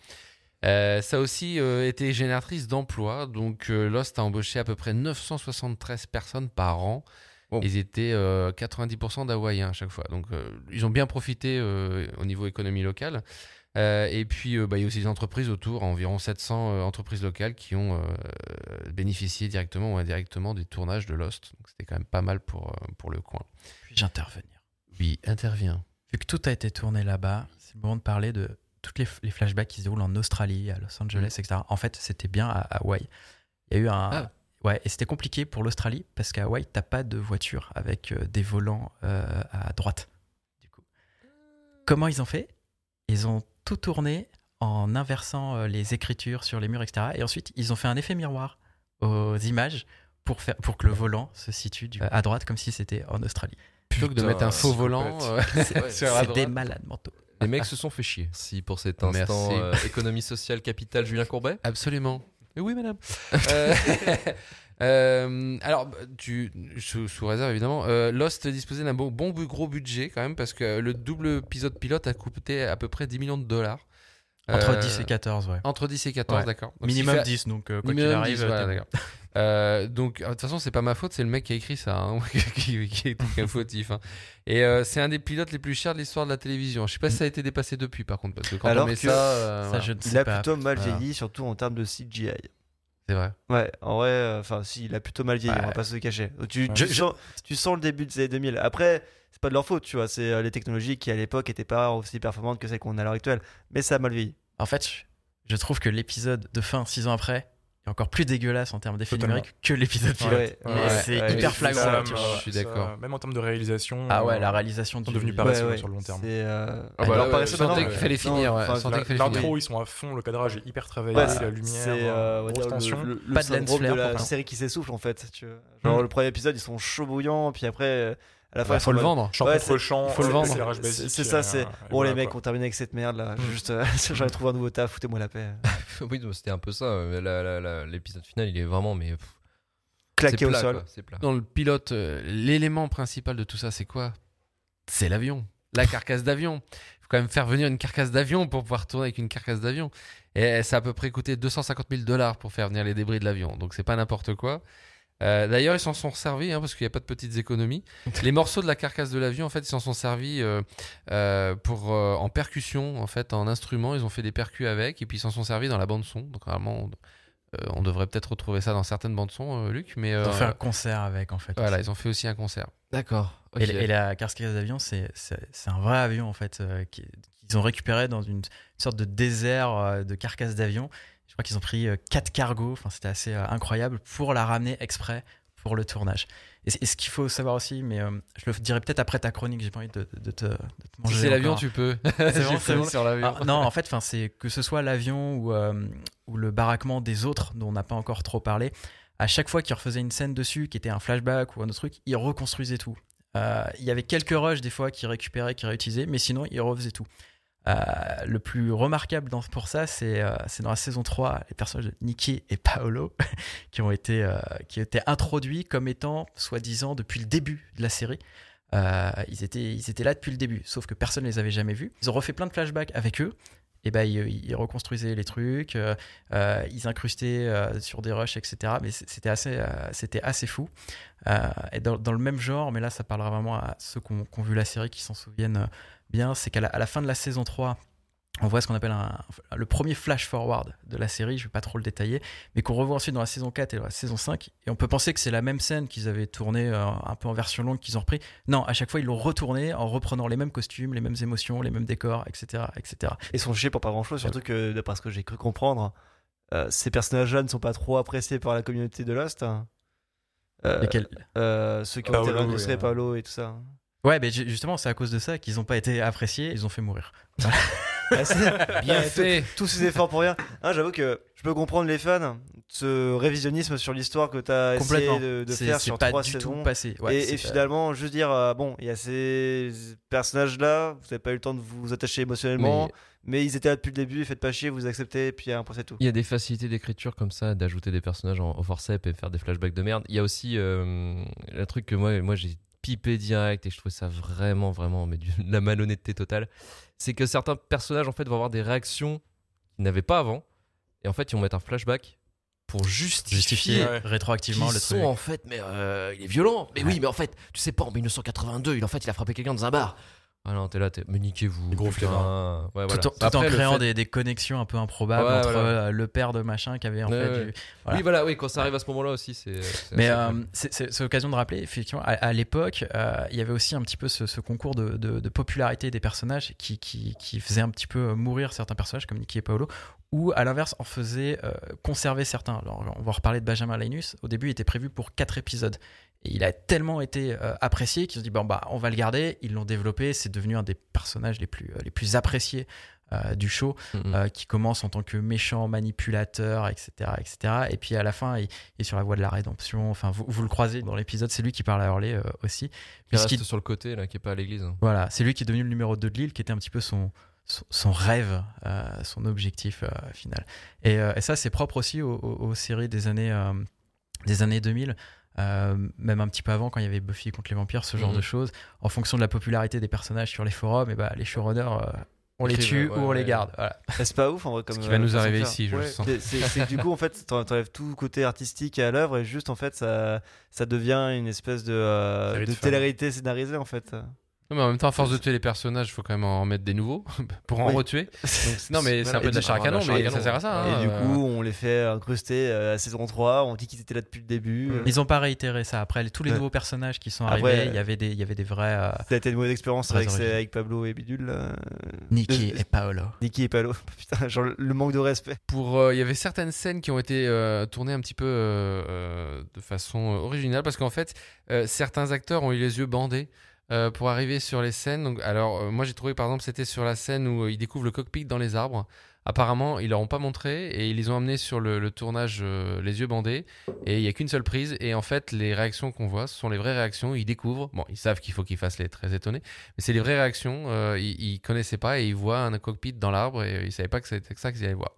Euh, ça a aussi euh, été génératrice d'emplois, donc euh, Lost a embauché à peu près 973 personnes par an. Wow. Ils étaient euh, 90% d'Hawaïens à chaque fois, donc euh, ils ont bien profité euh, au niveau économie locale. Euh, et puis, euh, bah, il y a aussi des entreprises autour, environ 700 euh, entreprises locales qui ont euh, bénéficié directement ou indirectement des tournages de Lost. Donc, c'était quand même pas mal pour, euh, pour le coin. Puis-je intervenir Oui, intervient. Vu que tout a été tourné là-bas, c'est le moment de parler de tous les, les flashbacks qui se déroulent en Australie, à Los Angeles, etc. En fait, c'était bien à Hawaï. Il y a eu un. Ah. Ouais, et c'était compliqué pour l'Australie parce qu'à Hawaï, t'as pas de voiture avec euh, des volants euh, à droite. Du coup. Comment ils ont fait? Ils ont tout tourné en inversant euh, les écritures sur les murs, etc. Et ensuite, ils ont fait un effet miroir aux images pour, faire, pour que le volant se situe du- à droite comme si c'était en Australie. Plutôt que de mettre un faux volant euh, *laughs* Ouais, C'est des malades mentaux. Les mecs se sont fait chier. Si pour cet Merci. instant euh, économie sociale capitale Julien Courbet. Absolument. Et oui, madame. *laughs* Euh, euh, alors, tu, sous, sous réserve évidemment, euh, Lost disposait d'un bon, bon gros budget quand même parce que le double épisode pilote a coûté à peu près 10 millions de dollars. Entre Euh, 10 et 14, ouais. Entre 10 et 14, Ouais. d'accord. Minimum ce qui fait- 10, donc euh, quoi qu'il arrive. 10, voilà, d'accord. Euh, donc, euh, de toute façon, c'est pas ma faute, c'est le mec qui a écrit ça, hein, *laughs* qui, qui est est fautif. hein. Et euh, c'est un des pilotes les plus chers de l'histoire de la télévision. Je sais pas si ça a été dépassé depuis, par contre, parce que quand Alors on met que ça, euh, Ça, voilà, je ne Il sais a pas. plutôt mal Voilà. vieilli, surtout en termes de CGI. c'est vrai. Ouais, en vrai, euh, enfin, si, il a plutôt mal vieilli, Ouais. on va pas se le cacher. Tu, Ouais. tu Je- sens, tu sens le début des années 2000. Après, c'est pas de leur faute, tu vois. C'est euh, les technologies qui, à l'époque, étaient pas aussi performantes que celles qu'on a à l'heure actuelle. Mais ça a mal vieilli. En fait, je trouve que l'épisode de fin, 6 ans après, est encore plus dégueulasse en termes d'effets numériques que l'épisode pilote. Ouais, c'est ouais, hyper c'est flagrant. ça, tu moi, vois. je suis d'accord. Même en termes de réalisation. Ah ouais, euh, la réalisation sont du devenus paresseux sur le long terme. C'est. euh, Ah alors, bah ouais, paresseux maintenant, qu'il fallait finir, L'intro, ils sont à fond, le cadrage est hyper travaillé, Ouais, la lumière, C'est euh, grosse dire, tension. Pas de lens flare de la série qui s'essouffle en fait. Tu vois. Genre Mm. le premier épisode ils sont chauds bouillants, puis après euh, à la fin sont faut le vendre. Champ Ouais, champ, faut le vendre. C'est ça, euh, c'est bon voilà, les mecs, quoi. on termine avec cette merde là. Mm. Juste, euh, *laughs* j'en ai trouvé un nouveau taf, foutez-moi la paix. *laughs* oui, c'était un peu ça. euh, L'épisode final, il est vraiment, mais pff, Claqué au plat, sol. quoi, C'est plat. Dans le pilote, l'élément principal de tout ça, c'est quoi? C'est l'avion. La carcasse d'avion. Il faut quand même faire venir une carcasse d'avion pour pouvoir tourner avec une carcasse d'avion. Et ça a à peu près coûté 250 000 dollars pour faire venir les débris de l'avion. Donc c'est pas n'importe quoi. Euh, D'ailleurs, ils s'en sont servis hein, parce qu'il n'y a pas de petites économies. *laughs* Les morceaux de la carcasse de l'avion, en fait, ils s'en sont servis euh, euh, pour euh, en percussion, en fait, en instrument. Ils ont fait des percus avec et puis ils s'en sont servis dans la bande son. Donc vraiment, on, euh, on devrait peut-être retrouver ça dans certaines bandes son, euh, Luc. Mais Ils ont fait un concert avec, en fait. voilà, ils ont fait aussi un concert. D'accord. Et, et la carcasse d'avion, c'est un vrai avion en fait euh, qui- qu'ils ont récupéré dans une sorte de désert euh, de carcasse d'avion. Je crois qu'ils ont pris euh, quatre cargos, enfin c'était assez euh, incroyable pour la ramener exprès pour le tournage. Et, ce qu'il faut savoir aussi, mais euh, je le dirai peut-être après ta chronique, j'ai pas envie de, de te, de te manger. Si c'est l'avion, tu peux. C'est *laughs* bon, bon. sur l'avion. Ah, non, en fait, c'est que ce soit l'avion ou, euh, ou le baraquement des autres dont on n'a pas encore trop parlé. À chaque fois qu'ils refaisaient une scène dessus, qui était un flashback ou un autre truc, ils reconstruisaient tout. Euh, Il y avait quelques rushs des fois qu'ils récupéraient, qu'ils réutilisaient, mais sinon ils refaisaient tout. Euh, le plus remarquable pour ça, c'est euh, c'est dans la saison 3, les personnages de Nikki et Paolo *laughs* qui ont été, euh, qui étaient introduits comme étant, soi-disant, depuis le début de la série. Ils, étaient, ils étaient là depuis le début, sauf que personne ne les avait jamais vus. Ils ont refait plein de flashbacks avec eux. Et ben ils, reconstruisaient les trucs, ils incrustaient sur des rushs, etc. Mais c'était assez, assez fou. Et dans, le même genre, mais là ça parlera vraiment à ceux qui ont, vu la série, qui s'en souviennent bien, c'est qu'à la, à la fin de la saison 3, on voit ce qu'on appelle un- le premier flash forward de la série, je vais pas trop le détailler, mais qu'on revoit ensuite dans la saison 4 et dans la saison 5. Et on peut penser que c'est la même scène qu'ils avaient tournée euh, un peu en version longue, qu'ils ont repris. Non, à chaque fois ils l'ont retourné en reprenant les mêmes costumes, les mêmes émotions, les mêmes décors, etc. etc. Ils sont chiés pour pas grand chose, surtout que d'après ce que j'ai cru comprendre, euh, ces personnages-là ne sont pas trop appréciés par la communauté de Lost. Euh, Lesquels? euh, ceux qui ont été et, Paolo et tout ça. Ouais, mais ju- justement, c'est à cause de ça qu'ils n'ont pas été appréciés, ils ont fait mourir. *laughs* Ah, *laughs* Bien fait. Tous ces efforts pour rien. Hein, J'avoue que je peux comprendre les fans, ce révisionnisme sur l'histoire que tu as essayé Complètement. de, faire sur pas trois du saisons. tout passé. Ouais, et, et pas- finalement, juste dire, euh, bon, il y a ces personnages-là, vous n'avez pas eu le temps de vous attacher émotionnellement, mais, ils étaient là depuis le début, faites pas chier, vous acceptez, et puis un point c'est tout. Il y a des facilités d'écriture comme ça, d'ajouter des personnages en, au forceps et faire des flashbacks de merde. Il y a aussi euh, le truc que moi, moi j'ai pipé direct et je trouvais ça vraiment, vraiment, mais de la malhonnêteté totale. C'est que certains personnages en fait vont avoir des réactions qu'ils n'avaient pas avant, et en fait ils vont mettre un flashback pour justifier. justifier Ouais. rétroactivement le sont truc. en fait, mais euh, il est violent. Mais Ouais. oui, mais en fait, tu sais pas, en 1982, il, en fait, il a frappé quelqu'un dans un bar. Ah non, t'es là, t'es. Mais niquez-vous. Gros putain. Ouais, tout, voilà. en- tout en Après, créant fait- des, des connexions un peu improbables Ouais, entre voilà. euh, le père de machin qui avait en Ouais, fait ouais. du- Voilà. Oui, voilà, oui, quand ça arrive à ce moment-là aussi, c'est. c'est Mais euh, c'est l'occasion de rappeler, effectivement, à, à l'époque, euh, il y avait aussi un petit peu ce, ce concours de, de- de popularité des personnages qui, qui, qui faisait un petit peu mourir certains personnages, comme Nicky et Paolo, ou à l'inverse, en faisait euh, conserver certains. Alors, on va reparler de Benjamin Linus. Au début, il était prévu pour quatre épisodes. Et il a tellement été euh, apprécié qu'ils ont dit bon, bah, on va le garder. Ils l'ont développé. C'est devenu un des personnages les plus, euh, les plus appréciés euh, du show. Mhm. qui commence en tant que méchant manipulateur, etc., etc. Et puis à la fin, il, il est sur la voie de la rédemption. Enfin, vous, vous le croisez dans l'épisode, c'est lui qui parle à Hurley aussi. il reste sur le côté, là, qui est pas à l'église. voilà, c'est lui qui est devenu le numéro 2 de Lille, qui était un petit peu son, son, son rêve, son objectif final. Et, et ça, c'est propre aussi aux, aux- aux séries des années, des années 2000. Euh, même un petit peu avant, quand il y avait Buffy contre les vampires, ce genre Mhm. de choses, en fonction de la popularité des personnages sur les forums, et bah, les showrunners, euh, on les tue ouais, ou on les garde. Voilà. C'est pas ouf en vrai comme. Ce qui va euh, nous arriver ici, je le sens. c'est- C'est c'est que du coup, en fait, t'en- t'enlèves tout côté artistique à l'œuvre et juste en fait, ça, ça devient une espèce de, euh, Série de de fans. télé-réalité scénarisée en fait. Non, mais en même temps, à force de tuer les personnages, il faut quand même en mettre des nouveaux *laughs* pour en Oui. retuer. Donc, *laughs* non, mais c'est un peu et de la du- chair à canon, mais canon. ça sert à ça. Et hein, du euh. coup, on les fait incruster euh, à saison 3. On dit qu'ils étaient là depuis le début. Mm. Ils ont pas réitéré ça. Après, les- tous les Ouais. nouveaux personnages qui sont arrivés, il y avait des, il y avait des vrais euh, Ça a été une mauvaise expérience avec, Pablo et Bidule. Euh, et Paolo. Nicky et Pablo. *laughs* Putain, genre le manque de respect. Pour, euh, il y avait certaines scènes qui ont été euh, tournées un petit peu euh, euh, de façon euh, originale parce qu'en fait, euh, certains acteurs ont eu les yeux bandés. Euh, pour arriver sur les scènes. Donc, alors, euh, moi j'ai trouvé par exemple, c'était sur la scène où euh, ils découvrent le cockpit dans les arbres. Apparemment, ils leur ont pas montré et ils les ont amenés sur le, tournage les yeux bandés. Et il y a qu'une seule prise. Et en fait, les réactions qu'on voit, ce sont les vraies réactions. Ils découvrent. Bon, ils savent qu'il faut qu'ils fassent les très étonnés, mais c'est les vraies réactions. Ils, ils connaissaient pas et ils voient un cockpit dans l'arbre et ils savaient pas que c'était ça qu'ils allaient voir.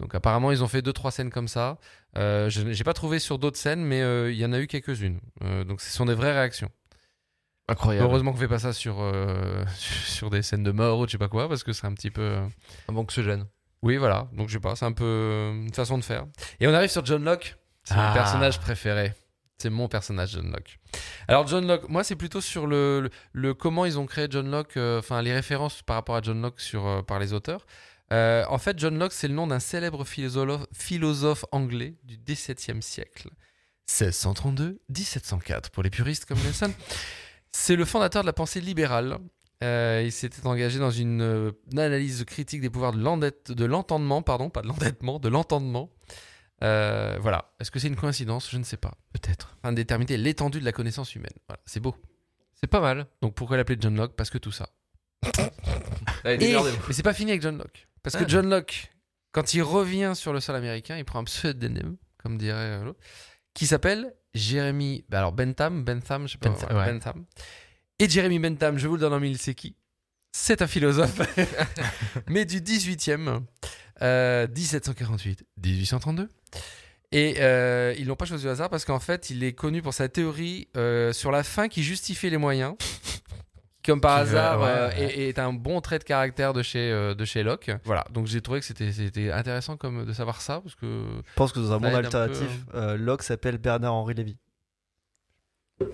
Donc apparemment, ils ont fait deux trois scènes comme ça. Je n'ai pas trouvé sur d'autres scènes, mais il y en a eu quelques-unes. Donc ce sont des vraies réactions. Incroyable. Heureusement qu'on fait pas ça sur euh, *laughs* sur des scènes de mort ou je sais pas quoi, parce que c'est un petit peu. euh, Avant que ce gêne. Oui, voilà. Donc je sais pas, c'est un peu euh, une façon de faire. Et on arrive sur John Locke. C'est mon Ah. personnage préféré. C'est mon personnage, John Locke. Alors John Locke, moi c'est plutôt sur le, le, le comment ils ont créé John Locke, euh, enfin les références par rapport à John Locke sur, euh, par les auteurs. Euh, en fait, John Locke, c'est le nom d'un célèbre philosophe, philosophe anglais du XVIIe siècle. 1632-1704 pour les puristes comme Nelson. C'est le fondateur de la pensée libérale. Euh, il s'était engagé dans une, euh, une analyse critique des pouvoirs de l'entendement, pardon, pas de l'endettement, de l'entendement. Euh, voilà. Est-ce que c'est une coïncidence? Je ne sais pas. Peut-être. Afin de déterminer l'étendue de la connaissance humaine. Voilà. C'est beau. C'est pas mal. Donc pourquoi l'appeler John Locke? Parce que tout ça. *laughs* Et- mais c'est pas fini avec John Locke. Parce que Ah. John Locke, quand il revient sur le sol américain, il prend un pseudonyme, comme dirait l'autre, qui s'appelle Jérémy. bah alors Bentham, Bentham, je sais pas. Bentham, voilà, ouais. Bentham. Et Jérémy Bentham, je vous le donne en mille, c'est qui? C'est un philosophe, *laughs* mais du 18e, euh, 1748-1832. Et euh, ils l'ont pas choisi au hasard parce qu'en fait, il est connu pour sa théorie euh, sur la fin qui justifie les moyens. Comme par hasard, ouais, euh, ouais. est, est un bon trait de caractère de chez, euh, de chez Locke. Voilà, donc j'ai trouvé que c'était c'était intéressant comme de savoir ça parce que Je pense que dans un monde peu, alternatif, euh, Locke s'appelle Bernard-Henri Lévy. *laughs*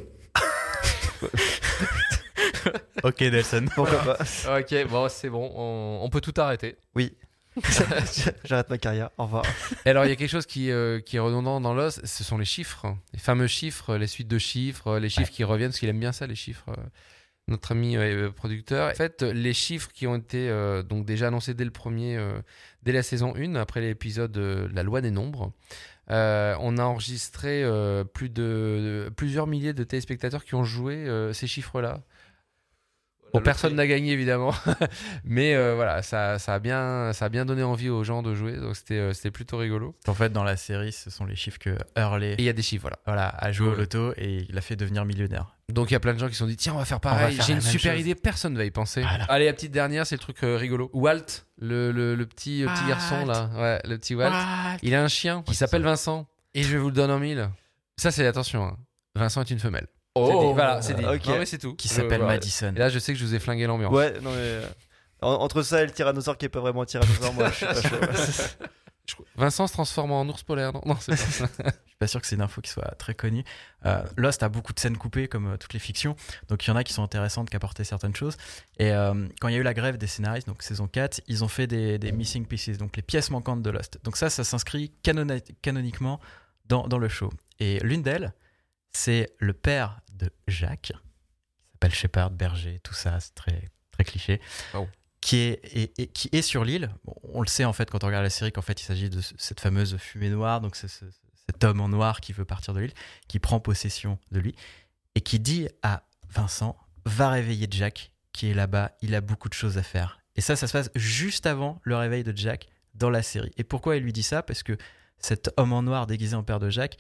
Ok, Nelson. Pourquoi pas? Ok, bon, c'est bon. On, on peut tout arrêter. *laughs* J'arrête ma carrière. Au revoir. Et alors, il y a quelque chose qui, euh, qui est redondant dans l'os, ce sont les chiffres. Les fameux chiffres, les suites de chiffres, les chiffres qui reviennent, parce qu'il aime bien ça, les chiffres. Euh, notre ami euh, producteur. En fait, les chiffres qui ont été euh, donc déjà annoncés dès le premier, euh, dès la saison 1, après l'épisode euh, La loi des nombres, euh, on a enregistré euh, plusieurs milliers de téléspectateurs qui ont joué euh, ces chiffres-là. Bon, personne n'a gagné évidemment, *laughs* mais euh, voilà, ça, ça, a bien, ça a bien donné envie aux gens de jouer, donc c'était euh, c'était plutôt rigolo. En fait, dans la série, ce sont les chiffres que Hurley Et il y a des chiffres, voilà. voilà, a joué au loto et il a fait devenir millionnaire. Donc il y a plein de gens qui se sont dit tiens on va faire pareil. J'ai une super chose. idée, personne va y penser. Voilà. Allez la petite dernière c'est le truc euh, rigolo. Walt, le, le, le petit garçon là, ouais le petit Walt. Il a un chien qui s'appelle. Vincent et je vous le donne en mille. Ça c'est attention. hein. Vincent est une femelle. Oh, voilà c'est dit. ok. Non mais c'est tout. Qui Je- s'appelle voilà. Madison. Et là je sais que je vous ai flingué l'ambiance. Ouais, non mais. euh, en- entre ça et le tyrannosaure qui est pas vraiment un tyrannosaure, moi je suis pas chaud. *laughs* Vincent se transforme en ours polaire non Non c'est pas ça. *laughs* Je suis pas sûr que c'est une info qui soit très connue. Euh, Lost a beaucoup de scènes coupées, comme euh, toutes les fictions. Donc il y en a qui sont intéressantes, qui apportaient certaines choses. Et euh, quand il y a eu la grève des scénaristes, donc saison 4, ils ont fait des, des missing pieces, donc les pièces manquantes de Lost. Donc ça, ça s'inscrit canona- canoniquement dans, dans le show. Et l'une d'elles, c'est le père de Jacques, qui s'appelle Shepard, berger, tout ça, c'est très, très cliché. Oh. Qui est, et- et qui est sur l'île. Bon, on le sait en fait quand on regarde la série qu'en fait il s'agit de ce- cette fameuse fumée noire, donc c'est ce- cet homme en noir qui veut partir de l'île, qui prend possession de lui et qui dit à Vincent va réveiller Jack qui est là-bas, il a beaucoup de choses à faire. Et ça, ça se passe juste avant le réveil de Jack dans la série. Et pourquoi il lui dit ça? Parce que cet homme en noir déguisé en père de Jack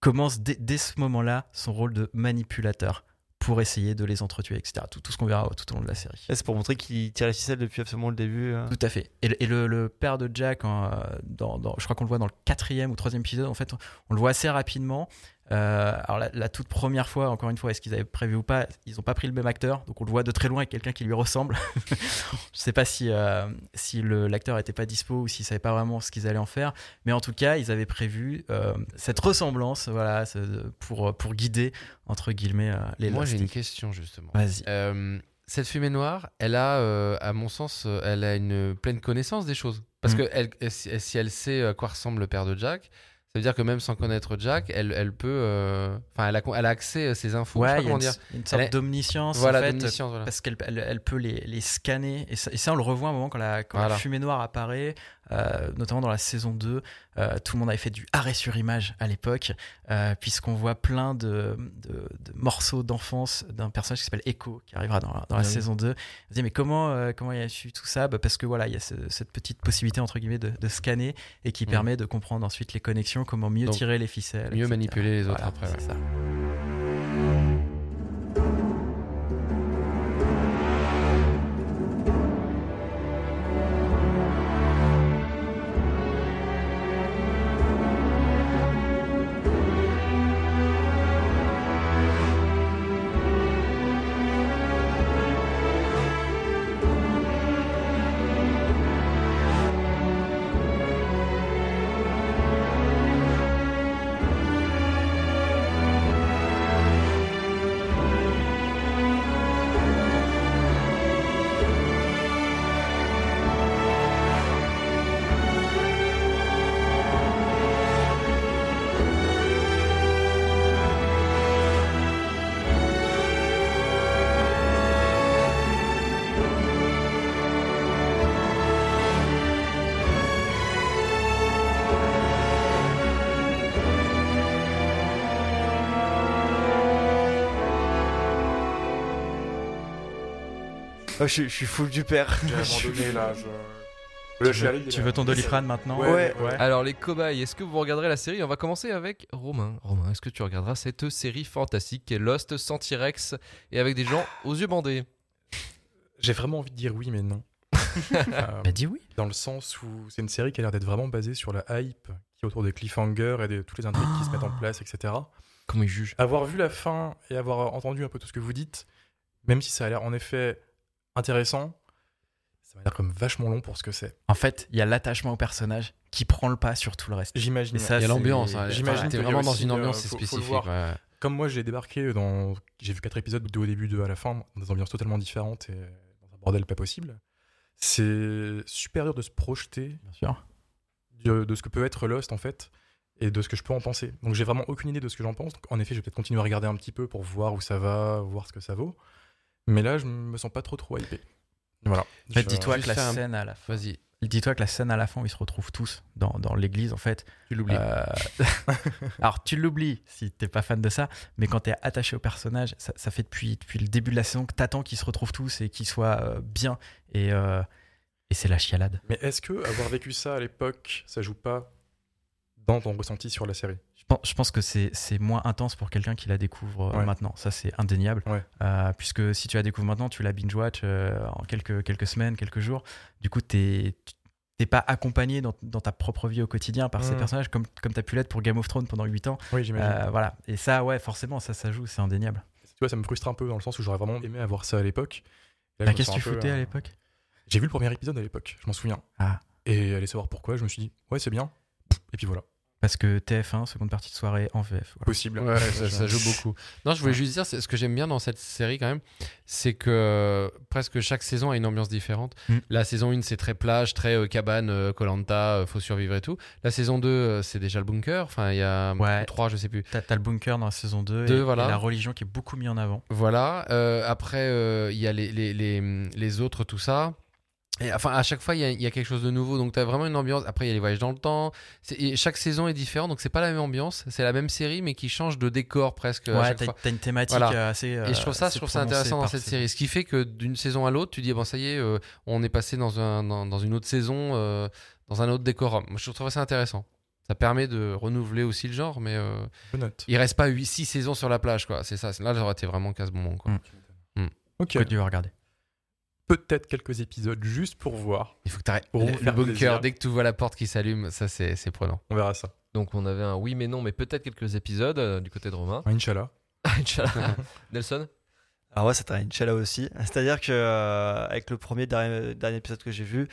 commence dès, dès ce moment-là son rôle de manipulateur pour essayer de les entretuer, etc. Tout, tout ce qu'on verra tout au long de la série. C'est pour montrer qu'il tire la ficelle depuis absolument le début. hein. Tout à fait. Et, le- et le, le père de Jack, en, dans, dans- je crois qu'on le voit dans le quatrième ou troisième épisode, en fait, on le voit assez rapidement. Euh, alors la, la toute première fois, encore une fois, est-ce qu'ils avaient prévu ou pas? Ils n'ont pas pris le même acteur, donc on le voit de très loin avec quelqu'un qui lui ressemble. *laughs* je sais pas si, euh, si l'acteur n'était pas dispo ou s'ils savaient pas vraiment ce qu'ils allaient en faire, mais en tout cas, ils avaient prévu euh, cette ressemblance, voilà, pour, pour guider entre guillemets les Moi j'ai une question justement. Vas-y. Cette fumée noire, elle a, à mon sens, elle a une pleine connaissance des choses. Parce Mm. que elle- si si elle sait à quoi ressemble le père de Jack, ça veut dire que même sans connaître Jack, elle, elle peut. euh, Enfin, elle, a, elle a accès à ces infos. Ouais, pas il y a comment une, dire. une sorte est- d'omniscience Voilà, en fait, d'omniscience, voilà. parce qu'elle elle, elle peut les, les scanner et ça, et ça, on le revoit un moment quand la, quand la fumée noire apparaît euh, notamment dans la saison 2 euh, tout le monde avait fait du arrêt sur image à l'époque euh, puisqu'on voit plein de, de- de morceaux d'enfance d'un personnage qui s'appelle Echo qui arrivera dans la, dans la Ah oui. saison 2 on se dit mais comment comment il a su tout ça? Bah, parce que voilà il y a ce- cette petite possibilité entre guillemets de, de scanner et qui Mm. permet de comprendre ensuite les connexions comment mieux Donc, tirer les ficelles mieux etc. manipuler les autres Voilà, après, c'est ça. Oh, je, suis- je suis full du père. J'ai abandonné là. Je... Le tu veux, *laughs* tu veux ton Doliprane maintenant Ouais. Alors les cobayes, est-ce que vous regarderez la série? On va commencer avec Romain. Romain, est-ce que tu regarderas cette série fantastique qui est Lost sans T-Rex et avec des gens aux yeux bandés? J'ai vraiment envie de dire oui, mais non. *laughs* Euh, Bah dis oui? dans le sens où c'est une série qui a l'air d'être vraiment basée sur la hype qui est autour des cliffhangers et de toutes les intrigues qui se mettent en place, etc. Comment ils jugent Avoir vu la fin et avoir entendu un peu tout ce que vous dites, même si ça a l'air en effet intéressant, ça m'a l'air comme vachement long pour ce que c'est. En fait, il y a l'attachement au personnage qui prend le pas sur tout le reste. J'imagine. Il y a c'est- l'ambiance. hein. j'imagine T'es vraiment dans une euh, ambiance faut- spécifique. ouais. Comme moi, j'ai débarqué dans. J'ai vu quatre épisodes de au début, deux à la fin, dans des ambiances totalement différentes et dans un bordel pas possible. C'est super dur de se projeter Bien sûr. de, de ce que peut être Lost en fait et de ce que je peux en penser. Donc j'ai vraiment aucune idée de ce que j'en pense. Donc, en effet, je vais peut-être continuer à regarder un petit peu pour voir où ça va, voir ce que ça vaut. Mais là, je me sens pas trop trop hypé. Voilà. En fait, dis-toi que la un- scène à la fin. Vas-y, Dis-toi que la scène à la fin où ils se retrouvent tous dans, dans l'église, en fait. tu l'oublies. euh, *laughs* Alors, tu l'oublies si t'es pas fan de ça, mais quand t'es attaché au personnage, ça, ça fait depuis, depuis le début de la saison que t'attends qu'ils se retrouvent tous et qu'ils soient euh, bien. Et, euh, et c'est la chialade. Mais est-ce que avoir vécu ça à l'époque, ça joue pas dans ton ressenti sur la série? Je pense, que c'est moins intense pour quelqu'un qui la découvre euh, Ouais. maintenant. Ça, c'est indéniable. Ouais. Euh, puisque si tu la découvres maintenant, tu la binge-watch euh, en quelques, quelques semaines, quelques jours. Du coup, t'es t'es pas accompagné dans, dans ta propre vie au quotidien par ces Mm. personnages comme, comme tu as pu l'être pour Game of Thrones pendant 8 ans. Oui, j'imagine. Euh, voilà. Et ça, ouais, forcément, ça, ça joue, c'est indéniable. Tu vois, ça me frustre un peu dans le sens où j'aurais vraiment aimé avoir ça à l'époque. Bah, Qu'est-ce que tu foutais à l'époque? J'ai vu le premier épisode à l'époque, je m'en souviens. Ah. Et aller savoir pourquoi, je me suis dit, ouais, c'est bien. Et puis voilà, Parce que TF1, seconde partie de soirée en VF. voilà. possible. Ouais, ça, ça joue beaucoup. Non, je voulais juste dire, c'est- ce que j'aime bien dans cette série quand même, c'est que euh, presque chaque saison a une ambiance différente. Mm. La saison 1, c'est très plage, très euh, cabane, Colanta, faut survivre et tout. La saison 2, euh, c'est déjà le bunker. Enfin, il y a Ouais. 3, je sais plus. T'as t'as le bunker dans la saison 2 Deux, et, voilà. et la religion qui est beaucoup mis en avant. Voilà. Euh, après, euh, il y a les, les, les, les autres, tout ça. Et, enfin, à chaque fois, il y a, il y a quelque chose de nouveau. Donc, tu as vraiment une ambiance. Après, il y a les voyages dans le temps. Et chaque saison est différente. Donc, c'est pas la même ambiance. C'est la même série, mais qui change de décor presque à ouais, chaque t'as fois. t'as une thématique Voilà. euh, assez. Et je trouve ça, je trouve ça intéressant dans cette série. Ce qui fait que d'une saison à l'autre, tu dis bon ça y est, euh, on est passé dans un dans, dans une autre saison, euh, dans un autre décorum. Moi, je trouve ça intéressant. Ça permet de renouveler aussi le genre, mais euh, il reste pas 8 6 saisons sur la plage quoi. C'est ça. Là, j'aurais été vraiment casse bonbon quoi. Mm. Ok, Que tu vas regarder. Peut-être quelques épisodes juste pour voir. Il faut que tu arrêtes. Le, bunker, plaisir. dès que tu vois la porte qui s'allume, ça c'est c'est prenant. On verra ça. Donc on avait un oui mais non, mais peut-être quelques épisodes euh, du côté de Romain. Inch'Allah. *laughs* Inch'Allah. *laughs* Nelson? Alors ouais, c'était un Inch'Allah aussi. *laughs* C'est-à-dire que euh, avec le premier dernier, dernier épisode que j'ai vu,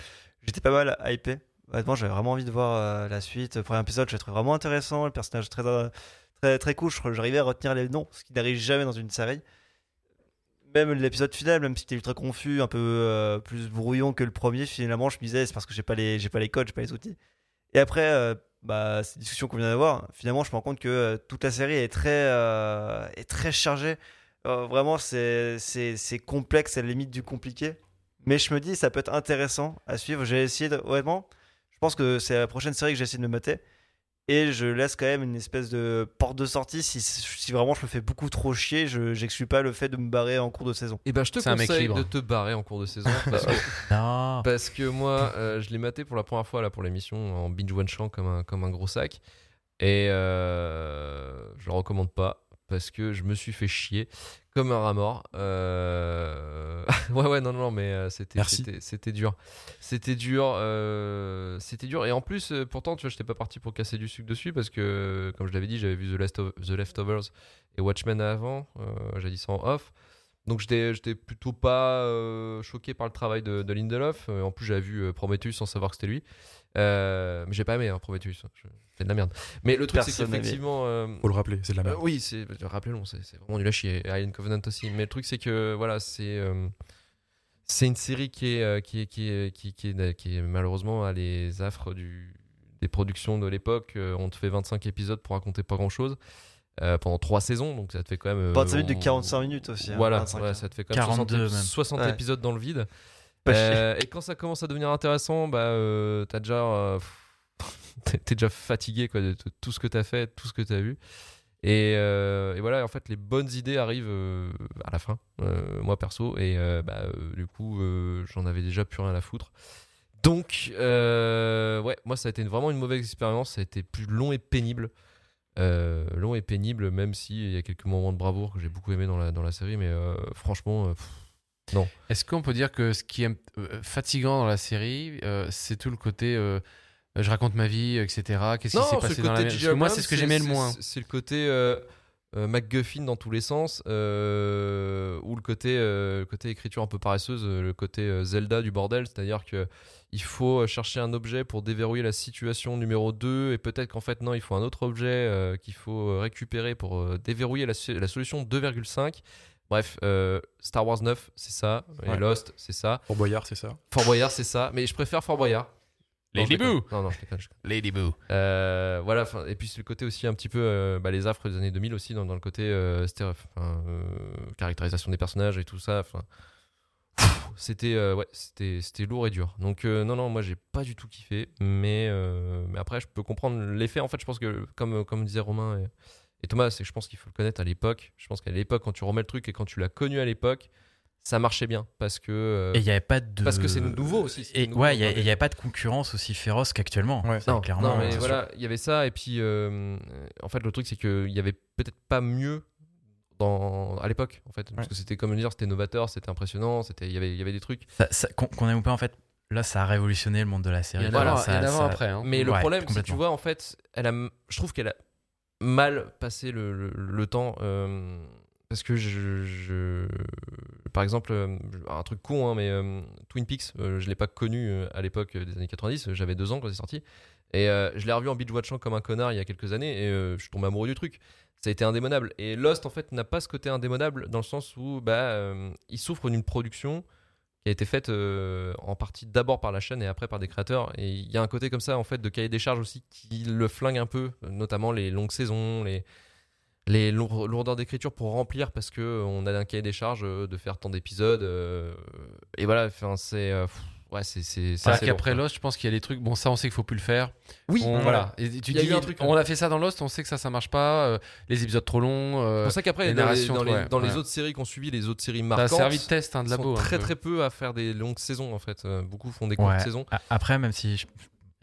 j'étais pas mal hypé. Honnêtement, j'avais vraiment envie de voir euh, la suite. Le premier épisode, je l'ai trouvé vraiment intéressant. Le personnage très très très cool. Je- J'arrivais à retenir les noms, ce qui n'arrive jamais dans une série. Même l'épisode final, même si c'était ultra confus, un peu euh, plus brouillon que le premier, finalement, je me disais, c'est parce que j'ai pas les, j'ai pas les codes, j'ai pas les outils. Et après, euh, bah, ces discussions qu'on vient d'avoir, finalement, je me rends compte que euh, toute la série est très, euh, est très chargée. Vraiment, c'est, c'est, complexe, c'est la limite du compliqué. Mais je me dis, ça peut être intéressant à suivre. J'ai essayé, de, honnêtement, je pense que c'est la prochaine série que j'ai essayé de me mater. Et je laisse quand même une espèce de porte de sortie. Si, si vraiment je me fais beaucoup trop chier, je j'exclus pas le fait de me barrer en cours de saison. Et ben je te C'est un mec conseille de te barrer en cours de saison *laughs* parce que, *laughs* Non. parce que moi euh, je l'ai maté pour la première fois là pour l'émission en binge one shot comme un comme un gros sac et euh, je le recommande pas parce que je me suis fait chier comme un rat mort. Euh, *laughs* ouais ouais non non mais euh, c'était Merci. c'était c'était dur c'était dur euh, c'était dur et en plus pourtant tu vois j'étais pas parti pour casser du sucre dessus parce que comme je l'avais dit j'avais vu The, Last of- The Leftovers et Watchmen avant euh, j'ai dit ça en off donc j'étais j'étais plutôt pas choqué par le travail de, de Lindelof. En plus j'avais vu Prometheus sans savoir que c'était lui. Euh, mais j'ai pas aimé hein, Prometheus. C'est de la merde. Mais le truc c'est qu'effectivement... euh, Faut le rappeler, c'est de la euh, merde. oui, c'est rappelez-le, c'est c'est vraiment nul à chier. Alien Covenant aussi. Mais le truc c'est que voilà, c'est euh, c'est une série qui est qui est qui est qui, qui est, qui est malheureusement à les affres du des productions de l'époque. On te fait 25 épisodes pour raconter pas grand chose. pendant 3 saisons, donc ça te fait quand même. euh, 25 minutes de on- 45 minutes aussi. hein, Voilà, 25, voilà, hein. ça te fait quand même 42 60, même. 60 Ouais. épisodes dans le vide. Euh, et quand ça commence à devenir intéressant, bah, euh, t'as déjà, euh, *laughs* t'es- déjà fatigué quoi, de, tout ce que t'as fait, tout ce que t'as vu. Et, et voilà, en fait, les bonnes idées arrivent à la fin, moi perso, et bah, du coup, j'en avais déjà plus rien à foutre. Donc, ouais, moi, ça a été vraiment une mauvaise expérience. Ça a été plus long et pénible. Long et pénible, même s'il y a quelques moments de bravoure que j'ai beaucoup aimé dans la, dans la série, mais franchement, pff, Est-ce qu'on peut dire que ce qui est euh, fatigant dans la série, euh, c'est tout le côté euh, je raconte ma vie, etc. Qu'est-ce qui s'est passé dans la. Parce que moi, c'est ce que j'aimais le moins. c'est- le côté euh, MacGuffin dans tous les sens, ou le côté, le côté écriture un peu paresseuse, le côté Zelda du bordel, c'est-à-dire que il faut chercher un objet pour déverrouiller la situation numéro 2, et peut-être qu'en fait, non, il faut un autre objet qu'il faut récupérer pour déverrouiller la, la solution 2,5. Bref, euh, Star Wars 9, c'est ça, et Ouais. Lost, c'est ça. Pour Boyard, c'est ça. Fort Boyard, c'est ça, mais je préfère Fort Boyard. Lady. Boo. Non, non, je déconne. Lady Boo. Euh, voilà, et puis c'est le côté aussi un petit peu euh, bah, les affres des années 2000 aussi, dans, dans le côté euh, euh, caractérisation des personnages et tout ça. C'était euh, ouais, c'était c'était lourd et dur. Donc euh, non non, moi j'ai pas du tout kiffé, mais euh, mais après je peux comprendre l'effet. En fait, je pense que comme comme disait Romain et, et Thomas, c'est que je pense qu'il faut le connaître à l'époque. Je pense qu'à l'époque, quand tu remets le truc et quand tu l'as connu à l'époque, ça marchait bien parce que euh, Et il n'y avait pas de. Parce que c'est nouveau aussi, Et nouveau ouais, il les- n'y avait pas de concurrence aussi féroce qu'actuellement. Ouais. Non, clairement. non, mais c'est voilà, il y avait ça, et puis euh, en fait, le truc, c'est qu'il y avait peut-être pas mieux dans, à l'époque, en fait, parce que c'était comme dire, c'était novateur, c'était impressionnant, c'était, il y avait, il y avait des trucs. Ça- ça- Qu'on qu'on aime ou pas, en fait, là, ça a révolutionné le monde de la série. Il y Voilà, ça- il y ça- après. hein. Mais le problème, c'est que tu vois, en fait, elle a, je trouve qu'elle a mal passé le, le- temps. euh, parce que je, par exemple, euh, un truc con, hein, mais euh, Twin Peaks, je l'ai pas connu à l'époque des années 90, j'avais deux ans quand c'est sorti, et je l'ai revu en binge watchant comme un connard il y a quelques années, et je suis tombé amoureux du truc. Ça a été indémodable. Et Lost, en fait, n'a pas ce côté indémodable dans le sens où bah, il souffre d'une production a été faite euh, en partie d'abord par la chaîne et après par des créateurs. Et il y a un côté comme ça, en fait, de cahier des charges aussi qui le flingue un peu, notamment les longues saisons, les, les lour- lourdeurs d'écriture pour remplir parce que euh, on a un cahier des charges euh, de faire tant d'épisodes. euh, et voilà, c'est. Ouais, c'est. c'est- c'est C'est-à-dire assez qu'après. Lost, je pense qu'il y a des trucs. Bon, ça, on sait qu'il faut plus le faire. Oui, On- Ouais. voilà. Et tu Il y a dis, eu un truc, on hein. a fait ça dans Lost, on sait que ça, ça marche pas. euh, les épisodes trop longs. euh, C'est pour ça qu'après, les dans, les, narrations, dans les- ouais, dans les autres séries qu'on suivi, les autres séries ça a marquantes, servi de test hein, de labo. sont un très peu. très peu à faire des longues saisons en fait. Euh, Beaucoup font des courtes Ouais. saisons. Après, même si. je-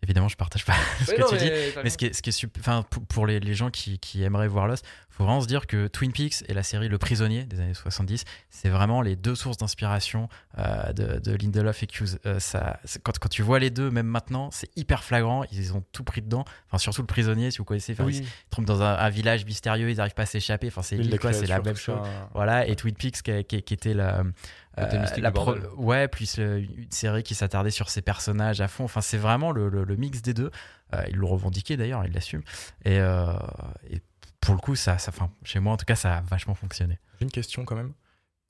Évidemment, je partage pas *laughs* ce Mais que non, tu dis. mais ce qui est, ce qui est enfin, pour, pour les, les gens qui, qui aimeraient voir Lost, faut vraiment se dire que Twin Peaks et la série Le Prisonnier des années 70, c'est vraiment les deux sources d'inspiration euh, de, de Lindelof et Hughes. Euh, ça, quand, quand tu vois les deux, même maintenant, c'est hyper flagrant. Ils ont tout pris dedans. Enfin, surtout Le Prisonnier, si vous connaissez. Enfin, Ils se trompent dans un, un village mystérieux, ils n'arrivent pas à s'échapper. Enfin, c'est la même chose. Voilà, et Twin Peaks qui, qui- qui était la, euh, la du bordel. ouais, plus le- une série qui s'attardait sur ses personnages à fond. Enfin, c'est vraiment le, le- le mix des deux. Euh, il le revendiquait d'ailleurs, il l'assume. Et, euh, et pour le coup, ça, ça, enfin, chez moi en tout cas, ça a vachement fonctionné. J'ai une question quand même.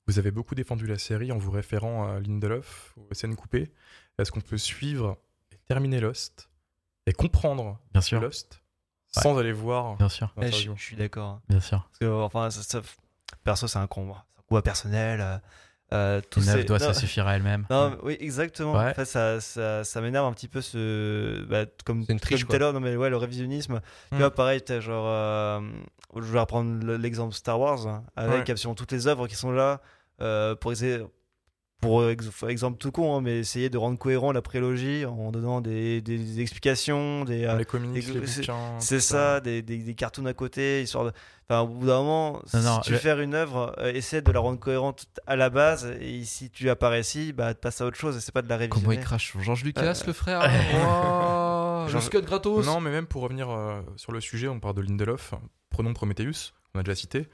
Vous avez beaucoup défendu la série en vous référant à Lindelof, aux scènes coupées. Est-ce qu'on peut suivre et terminer Lost et comprendre Bien sûr, Lost sans aller voir bien sûr, Eh, je, suis d'accord. bien sûr. Parce que, enfin, ça, ça- perso, c'est un combat. C'est un combat personnel. Euh, tous Une œuvre doit non, se suffire à elle-même. Non, oui, exactement. Ouais. Ça, ça, ça m'énerve un petit peu ce. Bah, comme une triche, comme quoi. tout à l'heure, non, mais ouais, le révisionnisme. Tu Mm. vois, pareil, t'as genre. euh, je vais reprendre le- l'exemple Star Wars, hein, avec Ouais. absolument toutes les œuvres qui sont là euh, pour essayer. Pour euh, ex- exemple tout con, hein, mais essayer de rendre cohérent la prélogie en donnant des, des explications, des, euh, les comics, c'est- bouquins. c'est tout ça, des, des, des cartoons à côté, histoire de. Enfin, au bout d'un moment, Non, non, si tu veux faire une œuvre, euh, essaie de la rendre cohérente à la base, et si tu apparais ici, bah, passe à autre chose, et c'est pas de la révisionner. Comment il crache sur Georges Lucas, Euh, le frère *laughs* Le Georges- scud gratos Non, mais même pour revenir euh, sur le sujet, on parle de Lindelof. Prenons Prometheus, on a déjà cité.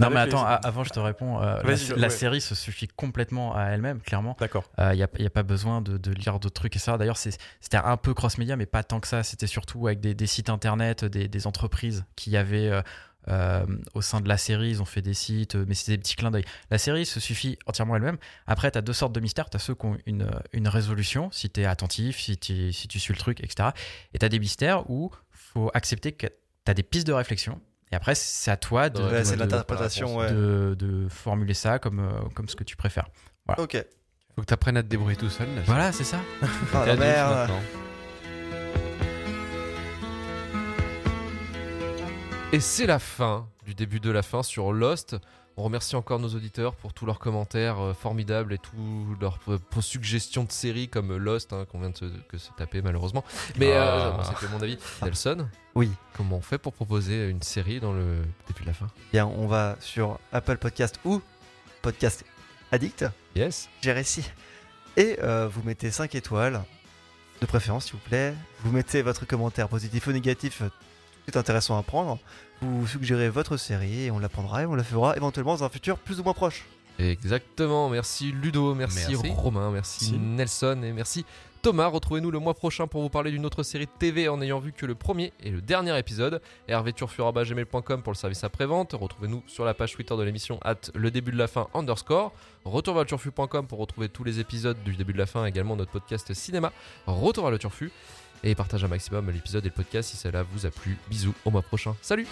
Non, mais attends, avant, je te réponds. euh, la, Vas-y, la ouais. série se suffit complètement à elle-même, clairement. D'accord. Il n'y a, pas besoin de, de lire d'autres trucs et ça. D'ailleurs, c'est- c'était un peu cross-média, mais pas tant que ça. C'était surtout avec des, des sites internet, des, des entreprises qui avaient. euh, euh, au sein de la série, ils ont fait des sites, euh, mais c'était des petits clins d'œil. La série se suffit entièrement elle-même. Après, tu as deux sortes de mystères. Tu as ceux qui ont une, une résolution, si tu es attentif, si, tu- si tu suis le truc, etc. Et tu as des mystères où faut accepter que tu as des pistes de réflexion. Et après, c'est à toi de, Ouais, Ouais, de- c'est de- l'interprétation, ouais. de, de formuler ça comme, euh, comme ce que tu préfères. Ok. Faut que t'apprennes à te débrouiller tout seul. là. Voilà, c'est ça. *laughs* Ah, la merde. Et c'est la fin du début de la fin sur Lost. On remercie encore nos auditeurs pour tous leurs commentaires euh, formidables et toutes leurs euh, suggestions de séries comme Lost hein, qu'on vient de se, que se taper malheureusement. Mais euh, Ah. bon, c'était mon avis. Nelson, Oui. comment on fait pour proposer une série dans le début de la fin? Bien, on va sur Apple Podcast ou Podcast Addict, Yes. j'ai réussi. Et euh, vous mettez 5 étoiles, de préférence s'il vous plaît. Vous mettez votre commentaire positif ou négatif, euh, tout est intéressant à prendre. Vous suggérez votre série et on la prendra et on la fera éventuellement dans un futur plus ou moins proche. Exactement. Merci Ludo, merci, Merci. Romain, merci, Merci. Nelson et merci Thomas. Retrouvez-nous le mois prochain pour vous parler d'une autre série de TV en ayant vu que le premier et le dernier épisode. hervéturfur.gmail.com pour le service après-vente. Retrouvez-nous sur la page Twitter de l'émission at le début de la fin underscore. Retour vers le turfu.com pour retrouver tous les épisodes du début de la fin, également notre podcast cinéma. Retour vers le turfu et partagez un maximum l'épisode et le podcast si cela vous a plu. Bisous, au mois prochain. Salut.